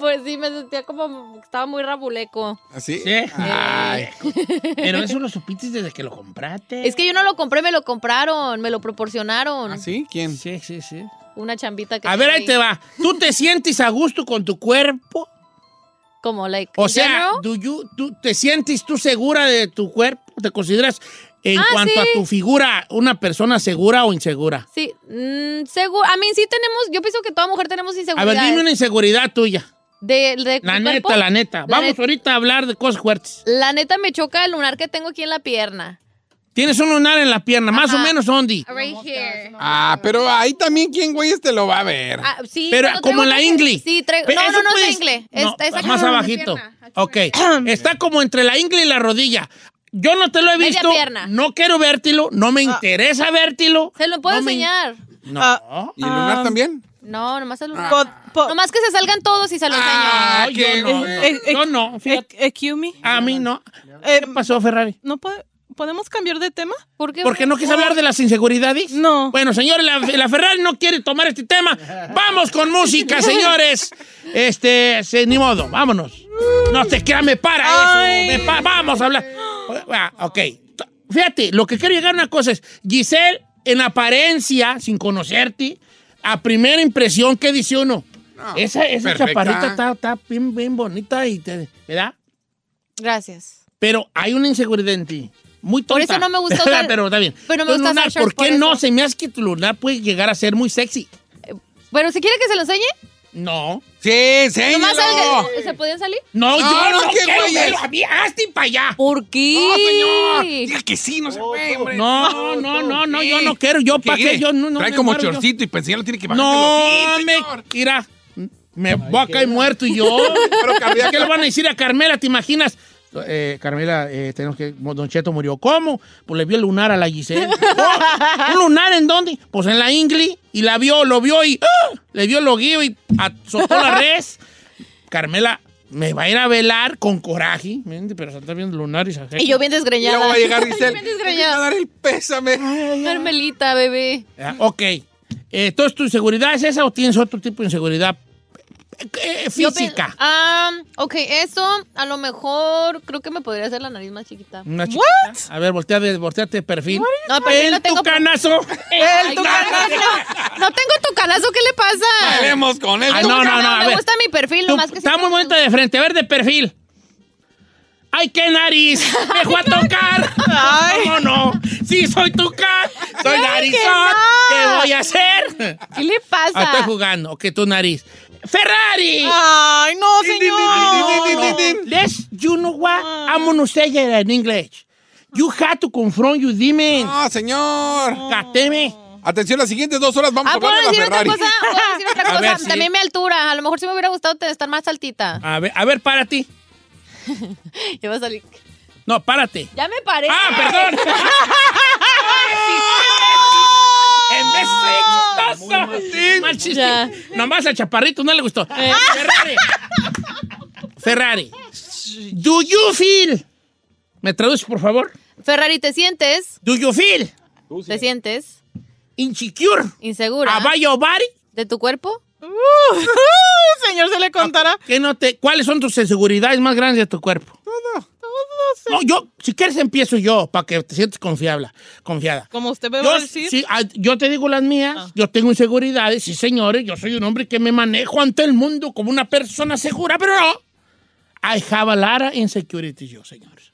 pues sí, me sentía como estaba muy rabuleco. ¿Así? Sí. Ay. Pero eso lo supiste desde que lo compraste. Es que yo no lo compré, me lo compraron, me lo proporcionaron. ¿Así? ¿Quién? Sí, sí, sí. Una chambita que A ver, ahí te va. ¿Tú te sientes a gusto con tu cuerpo? Como, like, O sea, do you- tú, ¿te sientes tú segura de tu cuerpo? ¿Te consideras en Ah, cuanto a tu figura una persona segura o insegura? Sí, mm, seguro. A mí sí tenemos, yo pienso que toda mujer tenemos A inseguridad. ver, dime una inseguridad tuya. De, de La neta, la neta. La Vamos ahorita a hablar de cosas fuertes. La neta me choca el lunar que tengo aquí en la pierna. Tienes un lunar en la pierna, más o menos, ¿dónde? Right here. Ah, pero ahí también, ¿quién güey te lo va a ver? Ah, sí, Pero como en la ingle. Sí, traigo. Pero No, eso no, no es la puedes- ingle. Es, no, es aquí más la abajito. Ok. Está como entre la ingle y la rodilla. Yo no te lo he Media visto. pierna. No quiero vértilo. No me interesa vértilo. Se lo puedo No me- enseñar. No. ¿Y el lunar también? No, nomás el lunar. Po- po- Nomás que se salgan todos y se lo Ah, enseño. yo no, Eh, eh, no. Yo no, fíjate. Eh, excuse me. A mí no. Eh, ¿Qué pasó, Ferrari? ¿No pode- podemos cambiar de tema? ¿Por qué? ¿Por qué no quieres hablar de las inseguridades? No. Bueno, señores, la, la Ferrari no quiere tomar este tema. Vamos con música, señores. Este, se- ni modo, vámonos. No te creas, me para Ay. eso. me pa- vamos a hablar. Ah, ok. Fíjate, lo que quiero llegar a una cosa es, Giselle, en apariencia, sin conocerte, a primera impresión, ¿qué dice uno? esa esa perfecta. chaparrita está, está bien, bien bonita, y te- ¿verdad? Gracias. Pero hay una inseguridad en ti. Muy tonta. Por eso no me gusta usar- pero está bien. pero no me gusta lunar, ¿Por qué por no? Se me hace que tu lunar puede llegar a ser muy sexy. Bueno, ¿se quiere que se lo enseñe? No. Sí, ¿Nomás enséñalo. el- ¿Se podían salir? No, No, yo no, no qué quiero güeyes. verlo. A mí, hazte para allá. ¿Por qué? No, señor. Diga que sí, no se puede, hombre. No, no, no, no, yo no quiero. Yo, ¿para qué? Yo no, no Trae me como muero, yo. chorcito y pensé, ya lo tiene que bajar. No, Sí, me. señor. Mira, me voy a caer muerto y yo. Pero. ¿Qué le van a decir a Carmela? ¿Te imaginas? Eh, Carmela, eh, tenemos que. Don Cheto murió. ¿Cómo? Pues le vio el lunar a la Giselle. Oh, ¿Un lunar en dónde? Pues en la Ingli. Y la vio, lo vio y. ¡ah! Le vio el loguillo y azotó la res. Carmela me va a ir a velar con coraje. Pero se está viendo el lunar y Y yo bien Y desgreñada. luego va a llegar Giselle. bien "Te voy a desgreñada. dar el pésame. Carmelita, bebé. Ah, Ok. Eh, Entonces, ¿tu inseguridad es esa o tienes otro tipo de inseguridad eh, física? Ah, ok, eso a lo mejor creo que me podría hacer la nariz más chiquita. Una chiquita. A ver, voltea de, volteate de perfil. No, perfil el no tengo- tucanazo. Ay, El no, tucanazo. no, tengo tu canazo, ¿qué le pasa? Bailemos con él. Ay, no, no, no, a me ver. gusta mi perfil, nomás que Está muy bonita de frente. A ver, de perfil. ¡Ay, qué nariz! ¡Me fue a tocar! ¿Cómo no? Sí, soy tucán. Soy Ay, que narizón. no. ¿Qué voy a hacer? ¿Qué le pasa? Ah, estoy jugando. Ok, tu nariz. ¡Ferrari! Ay, no, señor. Let's, you know what? I'm gonna say it in English. You have to confront your demons. No, señor. Cateme. Atención, las siguientes dos horas vamos Ah, a ¿puedo hablar de la decir otra Ferrari. cosa? ¿Puedo decir otra A cosa? ver, sí. También mi altura. A lo mejor sí me hubiera gustado estar más altita. A ver, a ver, para ti. Ya va a salir. No, párate. Ya me paré. ¡Ah, perdón! en vez de chistoso. Mal chiste. Ya. Nomás al chaparrito no le gustó. Ferrari. Ferrari. Do you feel? ¿Me traduces, por favor? Ferrari, ¿te sientes? Do you feel ¿Te sientes insecure insegura about your body? de tu cuerpo? señor, se le contará. ¿Qué no te, ¿Cuáles son tus inseguridades más grandes de tu cuerpo? No, yo, si quieres empiezo yo, para que te sientes confiable, confiada. Como usted me va Yo, a decir. sí, yo te digo las mías, Ah. yo tengo inseguridades, sí señores, yo soy un hombre que me manejo ante el mundo como una persona segura, pero no. I have a lot of insecurities yo, señores.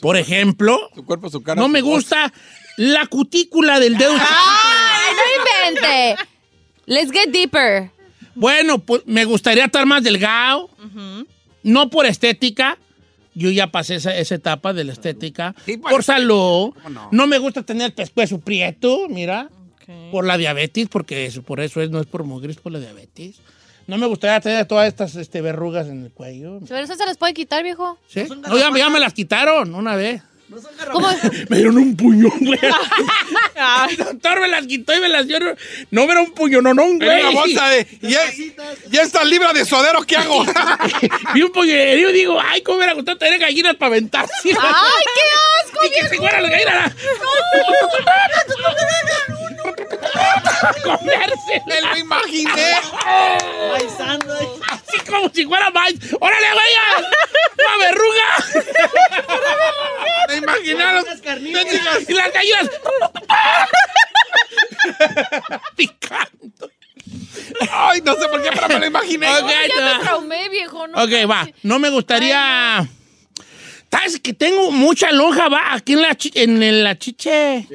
Por ejemplo, Su cuerpo, su cara. no su me voz. gusta la cutícula del dedo. ¡Ay, no invente! Let's get deeper. Bueno, pues me gustaría estar más delgado, no por estética. Yo ya pasé esa, esa etapa de la estética. Sí, por pues, salud. ¿cómo no? no? me gusta tener el pescuezo prieto, mira. Por la diabetes, porque eso, por eso es, no es por mugre, es por la diabetes. No me gustaría tener todas estas este, verrugas en el cuello. Pero eso se las puede quitar, viejo. ¿Sí? No, ya, ya me las quitaron una vez. ¿Cómo? Me dieron un puñón, güey. El doctor me las quitó y me las dio. No me era un no, no, En güey. una bolsa de. Ya, ya está libra de suadero, ¿qué hago? Vi un pollerío y digo, ay, cómo me hubiera gustado tener gallinas para aventar. ¡Ay, qué asco, y que se fueran las gallinas. Comerse. Me lo imaginé. Así como si fuera maíz. ¡Órale, güey! ¡Una verruga! Me imaginé a los Y las gallinas. Picando. Ay, no sé por qué, pero me lo imaginé. Ok, Ya va. me traumé, viejo. No Ok, va. No me gustaría. ¿Sabes que tengo mucha lonja va aquí en la, chi- en la chiche?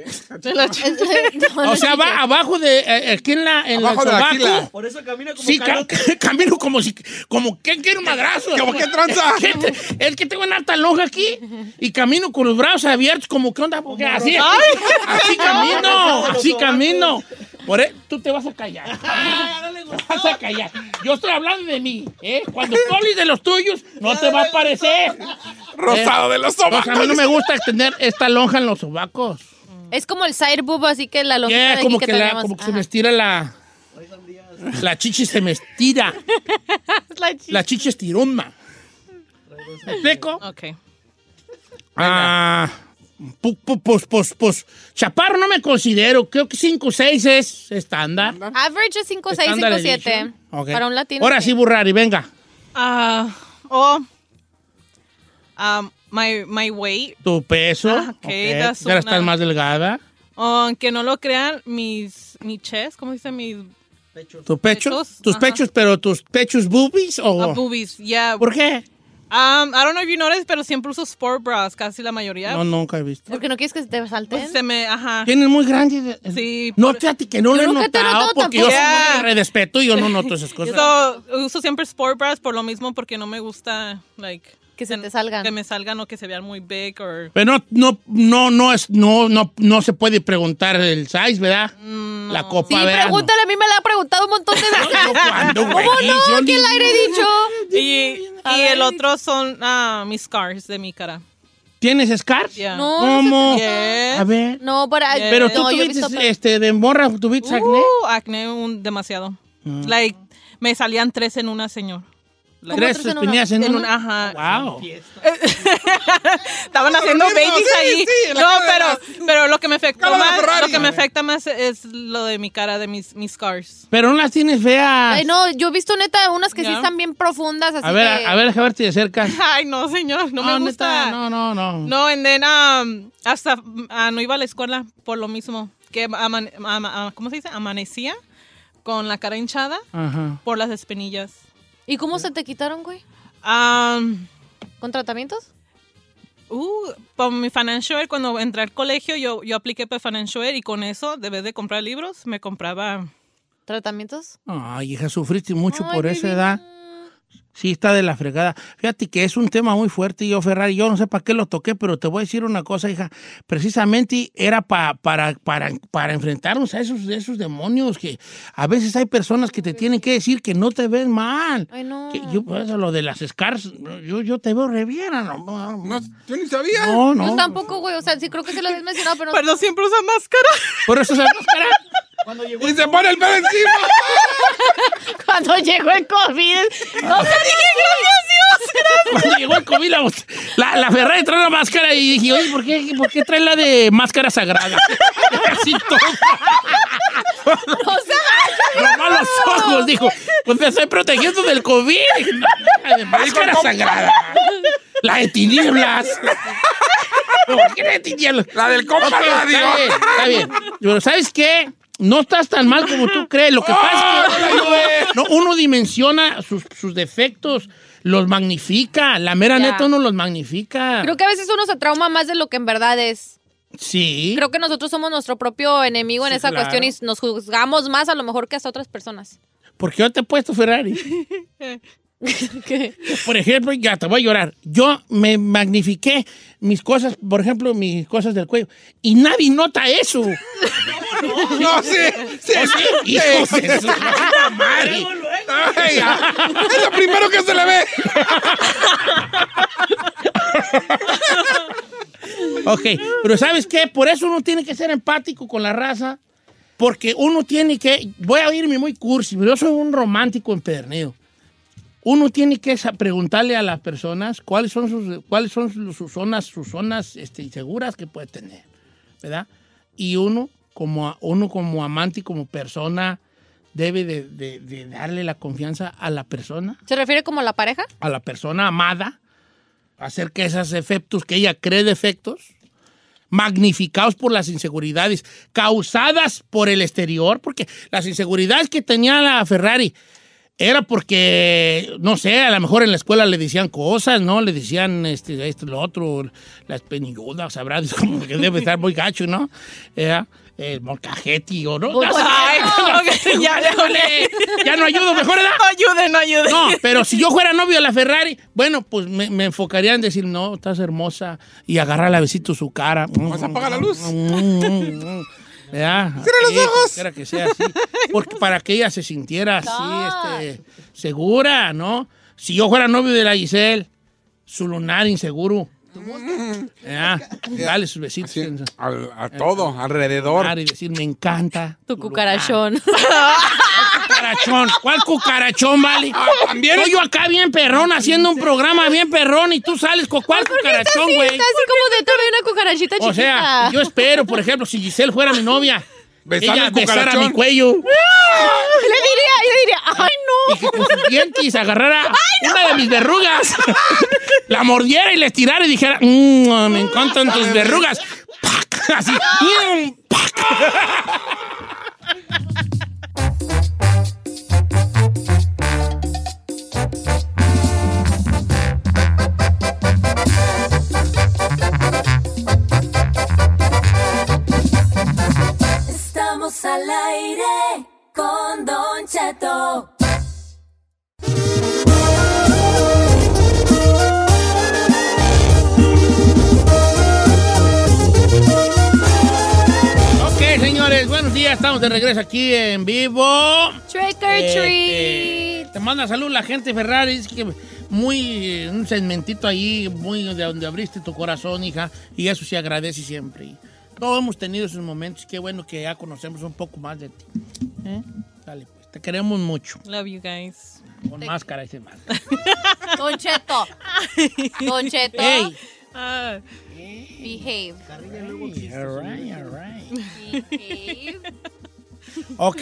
la O sea, va abajo de. eh, aquí en la. En Abajo el de la. Por eso camina como Sí, camino como si. Como que quiero un madrazo. ¿Cómo qué tranza? ¿Qué te- Es que tengo una alta lonja aquí y camino con los brazos abiertos, como que onda, porque así, así camino, así camino. Por e- tú te vas a callar. Te vas a callar. Yo estoy hablando de mí, ¿eh? Cuando tú hables de los tuyos, no te va a parecer. Rosado de los Pues sobacos. a mí no me gusta tener esta lonja en los sobacos. Es como el side boob, así que la lonjita Yeah, como que, que, la- como que se me estira la. La chichi se me estira. La chi- La chichi estiroma. ¿Me explico? Ok. Ah, pues, pues, pues, chaparro no me considero. Creo que 5 o 6 es estándar. Average es 5, 6, Estándar 5, 7. edition. Ok. Para un latino. Ahora sí, Burrari, venga. Ah, oh. Um, my, my weight. Tu peso. Ah, ok, ok. that's Ahora estás una- más delgada. Aunque no lo crean, mis, mi chest, ¿cómo dice? Mis Tu pecho. Pechos, Tus ajá. pechos, pero tus pechos boobies o. uh, boobies, yeah. ¿Por qué? Um, I don't know if you noticed, pero siempre uso sport bras, casi la mayoría. No, nunca he visto. Porque no quieres que se te salten. Pues se me, ajá. Tienes muy grandes. Sí. No, fíjate que no Yo lo he nunca te he notado porque yo tampoco. soy muy Yeah. de respeto y yo no noto esas cosas. So, uso siempre sport bras por lo mismo porque no me gusta, like, Que se te salgan. que me salgan o que se vean muy big or Pero no, no, no, no es, no, no, no se puede preguntar el size, ¿verdad? Mm, La copa, Sí, ¿verdad? pregúntale, a mí me la ha preguntado un montón de veces. ¿Cuándo, ¿Cómo no? ¿Quién la aire he dicho? y, y el otro son ah, mis scars de mi cara. ¿Tienes scars? Yeah. No, ¿Cómo? Yes. A ver. No, pero, Yeah. Pero tú no, tuviste, visto- este, de morra, tuviste acné. Uh, acné un, demasiado. Like, me salían tres en una, señor. Like, Tres tres en una? espinillas en, en una. una, ajá. Wow. Estaban haciendo babies sí, ahí. sí, no, pero, pero lo que me la más, Ferrari. lo que me afecta más es lo de mi cara, de mis, mis scars. Pero no las tienes feas. Ay, no, yo he visto neta unas que sí están bien profundas, así a ver, que... a, ver, a ver si te acercas. Ay, no, señor, no, me neta, gusta. no, no, no. No, and then, um, hasta ah, no iba a la escuela por lo mismo. Que aman- ama- ah, ¿cómo se dice? Amanecía con la cara hinchada Ajá. por las espinillas. ¿Y cómo se te quitaron, güey? Um, ¿Con tratamientos? uh, por mi financial aid, cuando entré al colegio, yo, yo apliqué para financial aid y con eso, de vez de comprar libros, me compraba... ¿Tratamientos? Ay, hija, sufriste mucho Ay, por esa edad. Sí, está de la fregada. Fíjate que es un tema muy fuerte, yo, Ferrari. Yo no sé para qué lo toqué, pero te voy a decir una cosa, hija. Precisamente era pa- para, para, para enfrentarnos a esos, esos demonios que a veces hay personas que te tienen que decir que no te ven mal. Ay, no. Que yo, pues, lo de las scars, yo, yo te veo re bien. No, no, No, yo ni sabía. no. Yo no. tampoco, güey. O sea, sí creo que se lo habías mencionado, pero. Pero siempre usa máscara. Por eso se máscara. Y se pone el pelo encima. Cuando llegó el COVID. No sé Cuando llegó el COVID, la, la, la Ferrari trae una máscara y dije, oye, ¿por qué, ¿por qué trae la de máscara sagrada? Así todo. Nomás los ojos, dijo. Pues me estoy protegiendo del COVID. Dije, "No, la de máscara sagrada. La de tinieblas. ¿Por qué la de tinieblas? La del compa Ok, radio. Está bien, está bien. Pero ¿sabes qué? No estás tan mal como tú crees. Lo que pasa es que uno, no, uno dimensiona sus, sus defectos, los magnifica. La mera Ya. neta uno los magnifica. Creo que a veces uno se trauma más de lo que en verdad es. Sí. Creo que nosotros somos nuestro propio enemigo en esa claro. cuestión y nos juzgamos más a lo mejor que hasta otras personas. Porque yo te he puesto Ferrari. ¿Qué? Por ejemplo, ya te voy a llorar. Yo me magnifiqué mis cosas, por ejemplo, mis cosas del cuello. Y nadie nota eso. No, sí. Sí, ¿Oh, sí? Madre. Ay, ya. Es lo primero que se le ve. Ok, pero ¿sabes qué? Por eso uno tiene que ser empático con la raza, porque uno tiene que, voy a irme muy cursi, pero yo soy un romántico empedernido. Uno tiene que preguntarle a las personas cuáles son sus, cuáles son sus, sus zonas, sus zonas este, inseguras que puede tener, ¿verdad? Y uno como, uno como amante y como persona debe de, de- de darle la confianza a la persona ¿Se refiere como a la pareja? a la persona amada acerca de esos efectos que ella cree defectos, magnificados por las inseguridades causadas por el exterior, porque las inseguridades que tenía la Ferrari era porque, no sé, a lo mejor en la escuela le decían cosas, ¿no? Le decían este, esto, lo otro, las penilludas, sabrá, es como que debe estar muy gacho, ¿no? Era el molcajeti o no. Pues, no. Ay, ok, ya, ya, no ayudo, mejor edad. No ayude, no ayude. No, pero si yo fuera novio de la Ferrari, bueno, pues me, me enfocaría en decir, no, estás hermosa, y agarrar a besito su cara. Vamos a apagar la luz. Cierra los así, ojos. Quiera que sea así. Porque para que ella se sintiera así, este, segura, ¿no? Si yo fuera novio de la Giselle, su lunar inseguro. Ya, dale sus besitos. Sí, en su al- a todo, alrededor. y decir, me encanta. Tu cucarachón. Cucarachón. ¿Cuál cucarachón, vale? también. Estoy yo acá bien perrón haciendo un programa bien perrón y tú sales con cuál cucarachón, güey. Está así como dentro de una cucarachita O chiquita. sea, yo espero, por ejemplo, si Giselle fuera mi novia, ella el besara mi cuello Le diría, le diría, ay no. y que con sus dientes agarrara una de mis verrugas, la mordiera y le estirara y dijera, "Mm, me encantan tus verrugas. ¡Pac! Así. ¡mm, pac! De regreso aquí en vivo. Trick or Este, treat. te manda salud la gente Ferrari, es que muy, eh, un segmentito ahí, muy de donde abriste tu corazón, hija, y eso se agradece siempre. Y todos hemos tenido esos momentos, qué bueno que ya conocemos un poco más de ti. ¿Eh? Dale, pues, te queremos mucho. Love you guys. Con máscara sin máscara. Don Cheto. Don Cheto. Ey. Ah, Behave. All right, all right. Behave. Ok,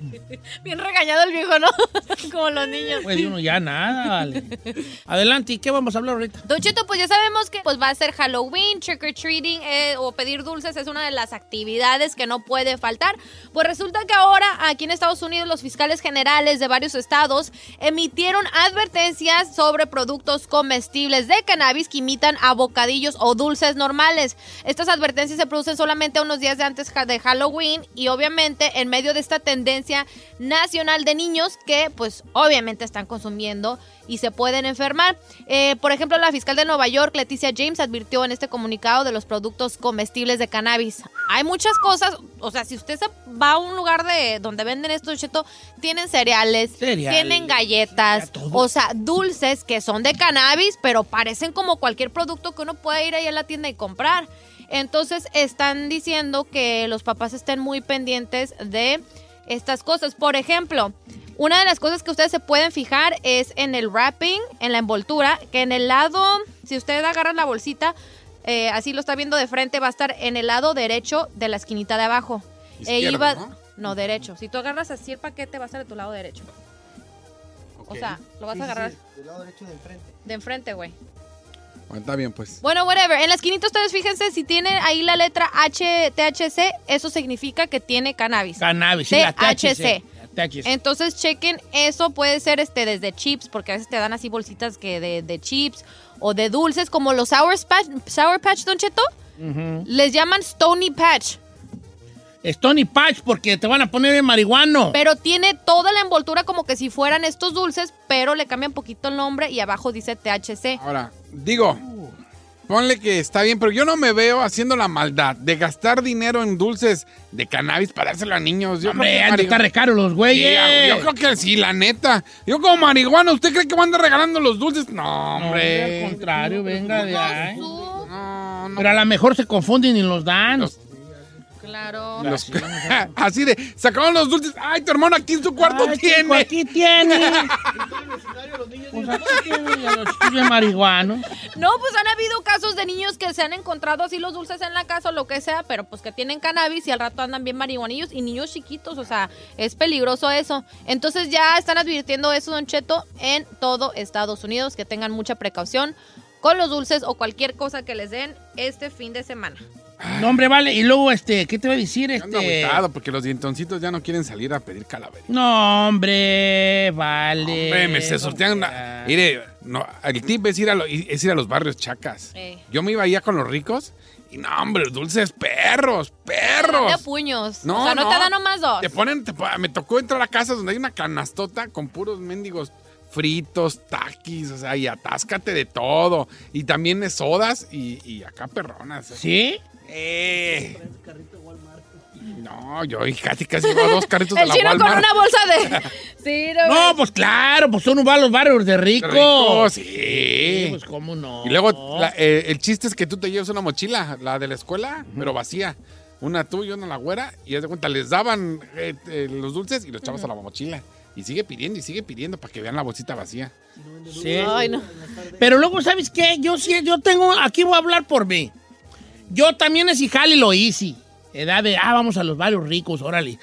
Bien regañado el viejo, ¿no? Como los niños. pues uno ya nada, vale. Adelante, ¿y qué vamos a hablar ahorita? Don Cheto, pues ya sabemos que pues, va a ser Halloween, trick or treating eh, o pedir dulces es una de las actividades que no puede faltar. Pues resulta que ahora aquí en Estados Unidos los fiscales generales de varios estados emitieron advertencias sobre productos comestibles de cannabis que imitan a bocadillos o dulces normales. Estas advertencias se producen solamente unos días de antes de Halloween y obviamente en medio de esta tendencia nacional de niños que pues obviamente están consumiendo y se pueden enfermar. Eh, por ejemplo, la fiscal de Nueva York, Leticia James, advirtió en este comunicado de los productos comestibles de cannabis. Hay muchas cosas, o sea, si usted se va a un lugar de donde venden esto, Cheto, tienen cereales, Cereal. tienen galletas, o sea, dulces que son de cannabis, pero parecen como cualquier producto que uno puede ir ahí a la tienda y comprar. Entonces están diciendo que los papás estén muy pendientes de estas cosas. Por ejemplo, una de las cosas que ustedes se pueden fijar es en el wrapping, en la envoltura, que en el lado, si usted agarra la bolsita, eh, así lo está viendo de frente, va a estar en el lado derecho de la esquinita de abajo. E Izquierdo, iba- ¿no? no, derecho. Si tú agarras así el paquete, va a estar de tu lado derecho. O sea, lo vas a agarrar Del lado derecho de enfrente. de enfrente, güey. Bueno, está bien, pues. Bueno, whatever. En la esquinita ustedes fíjense si tiene ahí la letra H, THC, eso significa que tiene cannabis. Cannabis, sí, la THC. Entonces chequen, eso puede ser este desde chips, porque a veces te dan así bolsitas que de, de chips o de dulces, como los Sour Patch, Sour Patch Don Cheto, les llaman Stony Patch, Stony Patch, porque te van a poner de marihuano. pero tiene toda la envoltura como que si fueran estos dulces, pero le cambian poquito el nombre y abajo dice THC. Ahora, digo, ponle que está bien, pero yo no me veo haciendo la maldad de gastar dinero en dulces de cannabis para dárselo a niños. Yo Hombre, han de estar marihuana- re caros los Sí, güeyes. yo creo que sí, la neta. Yo como marihuana, ¿usted cree que van a andar regalando los dulces? No, No, hombre. al contrario, venga de ahí. No, no. Pero a lo mejor se confunden y los dan. Los- Claro. los- así de, sacaron los dulces. Ay, tu hermano aquí en su cuarto Ay, tiene. chico, aquí tiene. Pues aquí tiene y a los chicos de marihuanos. No, pues han habido casos de niños que se han encontrado así los dulces en la casa o lo que sea, pero pues que tienen cannabis y al rato andan bien marihuanillos y niños chiquitos, o sea, es peligroso eso. Entonces ya están advirtiendo eso, Don Cheto, en todo Estados Unidos, que tengan mucha precaución con los dulces o cualquier cosa que les den este fin de semana. No, hombre, vale. Y luego, este, ¿qué te voy a decir? Este. agüitado porque los dientoncitos ya no quieren salir a pedir calavera. No, hombre, vale. Hombre, me se sortean. una- Mire, no, el tip es ir, a lo- es ir a los barrios chacas. Eh. Yo me iba allá con los ricos y no, hombre, dulces perros, perros. a puños. No, o sea, no, no. te dan nomás dos. Te ponen, te me tocó entrar a casas donde hay una canastota con puros mendigos fritos, taquis, o sea, y atáscate de todo. Y también de sodas y, y acá perronas. ¿Sí? Eh. No, yo casi casi llevo dos carritos de El la chino con una bolsa de... sí, no, No, pues claro, pues uno va a los barrios de rico. Rico, sí. Sí, pues cómo no. Y luego la- eh, el chiste es que tú te llevas una mochila, la de la escuela, pero vacía. Una tú y una la güera. Y haz de cuenta, les daban eh, eh, los dulces y los echabas a la mochila. Y sigue pidiendo y sigue pidiendo para que vean la bolsita vacía. Sí. Ay, no. Pero luego, ¿sabes qué? Yo sí, yo tengo, aquí voy a hablar por mí. Yo también es jale lo hice. Edad de, ah, vamos a los barrios ricos, órale.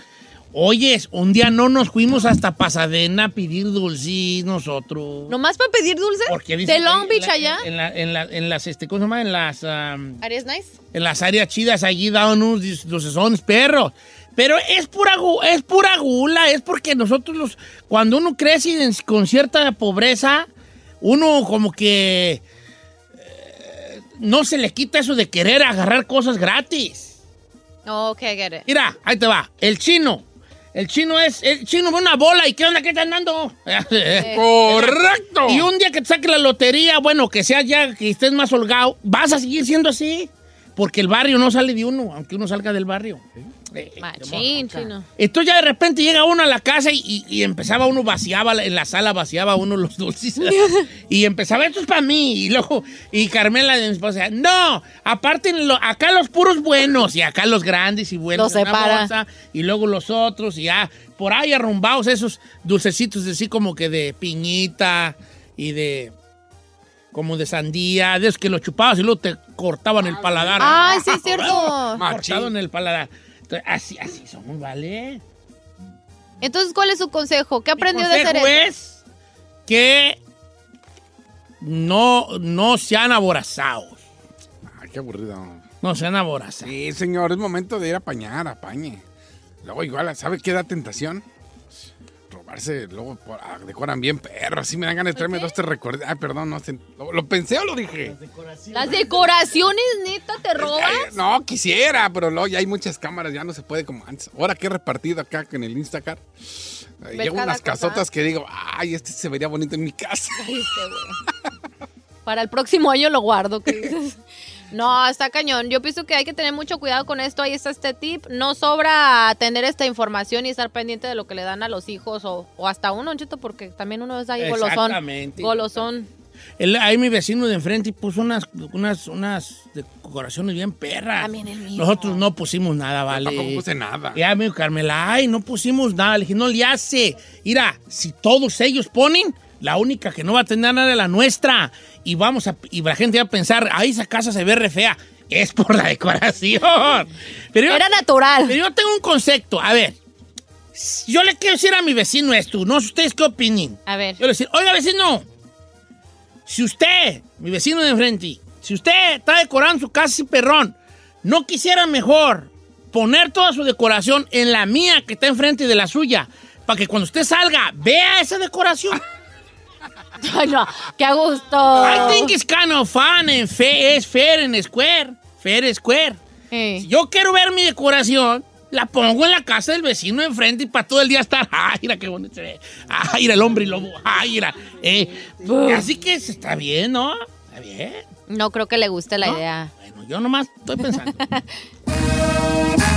Oyes, un día no nos fuimos hasta Pasadena a pedir dulces nosotros. ¿Nomás para pedir dulce? Porque dice ¿De Long en Beach la- allá? En, la- en la- en las, este, ¿cómo se llama? En las, am, ¿Areas nice? en las áreas chidas allí daban unos dulcesones perros. Pero es pura, es pura gula, es porque nosotros los, cuando uno crece en- con cierta pobreza, uno como que eh, no se le quita eso de querer agarrar cosas gratis. Ok, get it. Mira, ahí te va, el chino. El chino es, el chino ve una bola y ¿qué onda? ¿Qué están dando? ¡Correcto! Y un día que te saque la lotería, bueno, que sea ya, que estés más holgado, vas a seguir siendo así. Porque el barrio no sale de uno, aunque uno salga del barrio. Machín, chino. Entonces ya de repente llega uno a la casa y, y- y empezaba uno, vaciaba, en la sala vaciaba uno los dulces. y empezaba, esto es para mí. Y luego, y Carmela de mi esposa, no, aparte acá los puros buenos y acá los grandes y buenos. Los separa. bolsa, y luego los otros y ya, por ahí arrumbados esos dulcecitos así como que de piñita y de... Como de sandía, de esos que lo chupabas y luego te cortaban el paladar. Ay, sí, es cierto. Cortado en el paladar. Así, así somos, ¿vale? Entonces, ¿cuál es su consejo? ¿Qué aprendió de hacer eso? es que no, no sean aborazados. Ay, qué aburrido. No sean aborazados. Sí, señor, es momento de ir a apañar, apañe. Luego igual, ¿sabe qué da tentación? Robarse, luego por- ah, decoran bien perro. Así me dan ganas de traerme dos, tres recuerdos. Ay, perdón, no sé. ¿Lo, lo pensé o lo dije? Las decoraciones, neta, te robas. Ay, no, quisiera, pero luego ya hay muchas cámaras, ya no se puede como antes. Ahora que he repartido acá en el Instacart, eh, llevo unas cosa. casotas que digo, ay, este se vería bonito en mi casa. Ay, este güey. Para el próximo año lo guardo. ¿qué dices? No, está cañón. Yo pienso que hay que tener mucho cuidado con esto. Ahí está este tip. No sobra tener esta información y estar pendiente de lo que le dan a los hijos o, o hasta uno, Cheto, porque también uno es ahí golosón. Exactamente. Golosón. El- ahí mi vecino de enfrente puso unas, unas, unas decoraciones bien perras. También el mío. Nosotros no pusimos nada, ¿vale? Tampoco puse nada. Ya me dijo Carmela, ay, no pusimos nada. Le dije, no le hace. Mira, si todos ellos ponen, la única que no va a tener nada es la nuestra. Y vamos a, y la gente va a pensar, ay, esa casa se ve re fea. Es por la decoración. Pero yo- Era natural. pero yo tengo un concepto. A ver, yo le quiero decir a mi vecino esto. No sé ustedes qué opinen. A ver. Yo le decir, oiga, vecino, si usted, mi vecino de enfrente, si usted está decorando su casa así perrón, no quisiera mejor poner toda su decoración en la mía que está enfrente de la suya, para que cuando usted salga vea esa decoración. No, qué a gusto. I think it's kind of fun and fair and square. Fair square. Eh. Si yo quiero ver mi decoración, la pongo en la casa del vecino de enfrente y para todo el día estar. ¡Ay, mira qué bonito se ve! ¡Ay, mira el hombre y lobo! ¡Ay, mira! Eh, así que está bien, ¿no? Está bien. No creo que le guste la ¿No? idea. Bueno, yo nomás estoy pensando.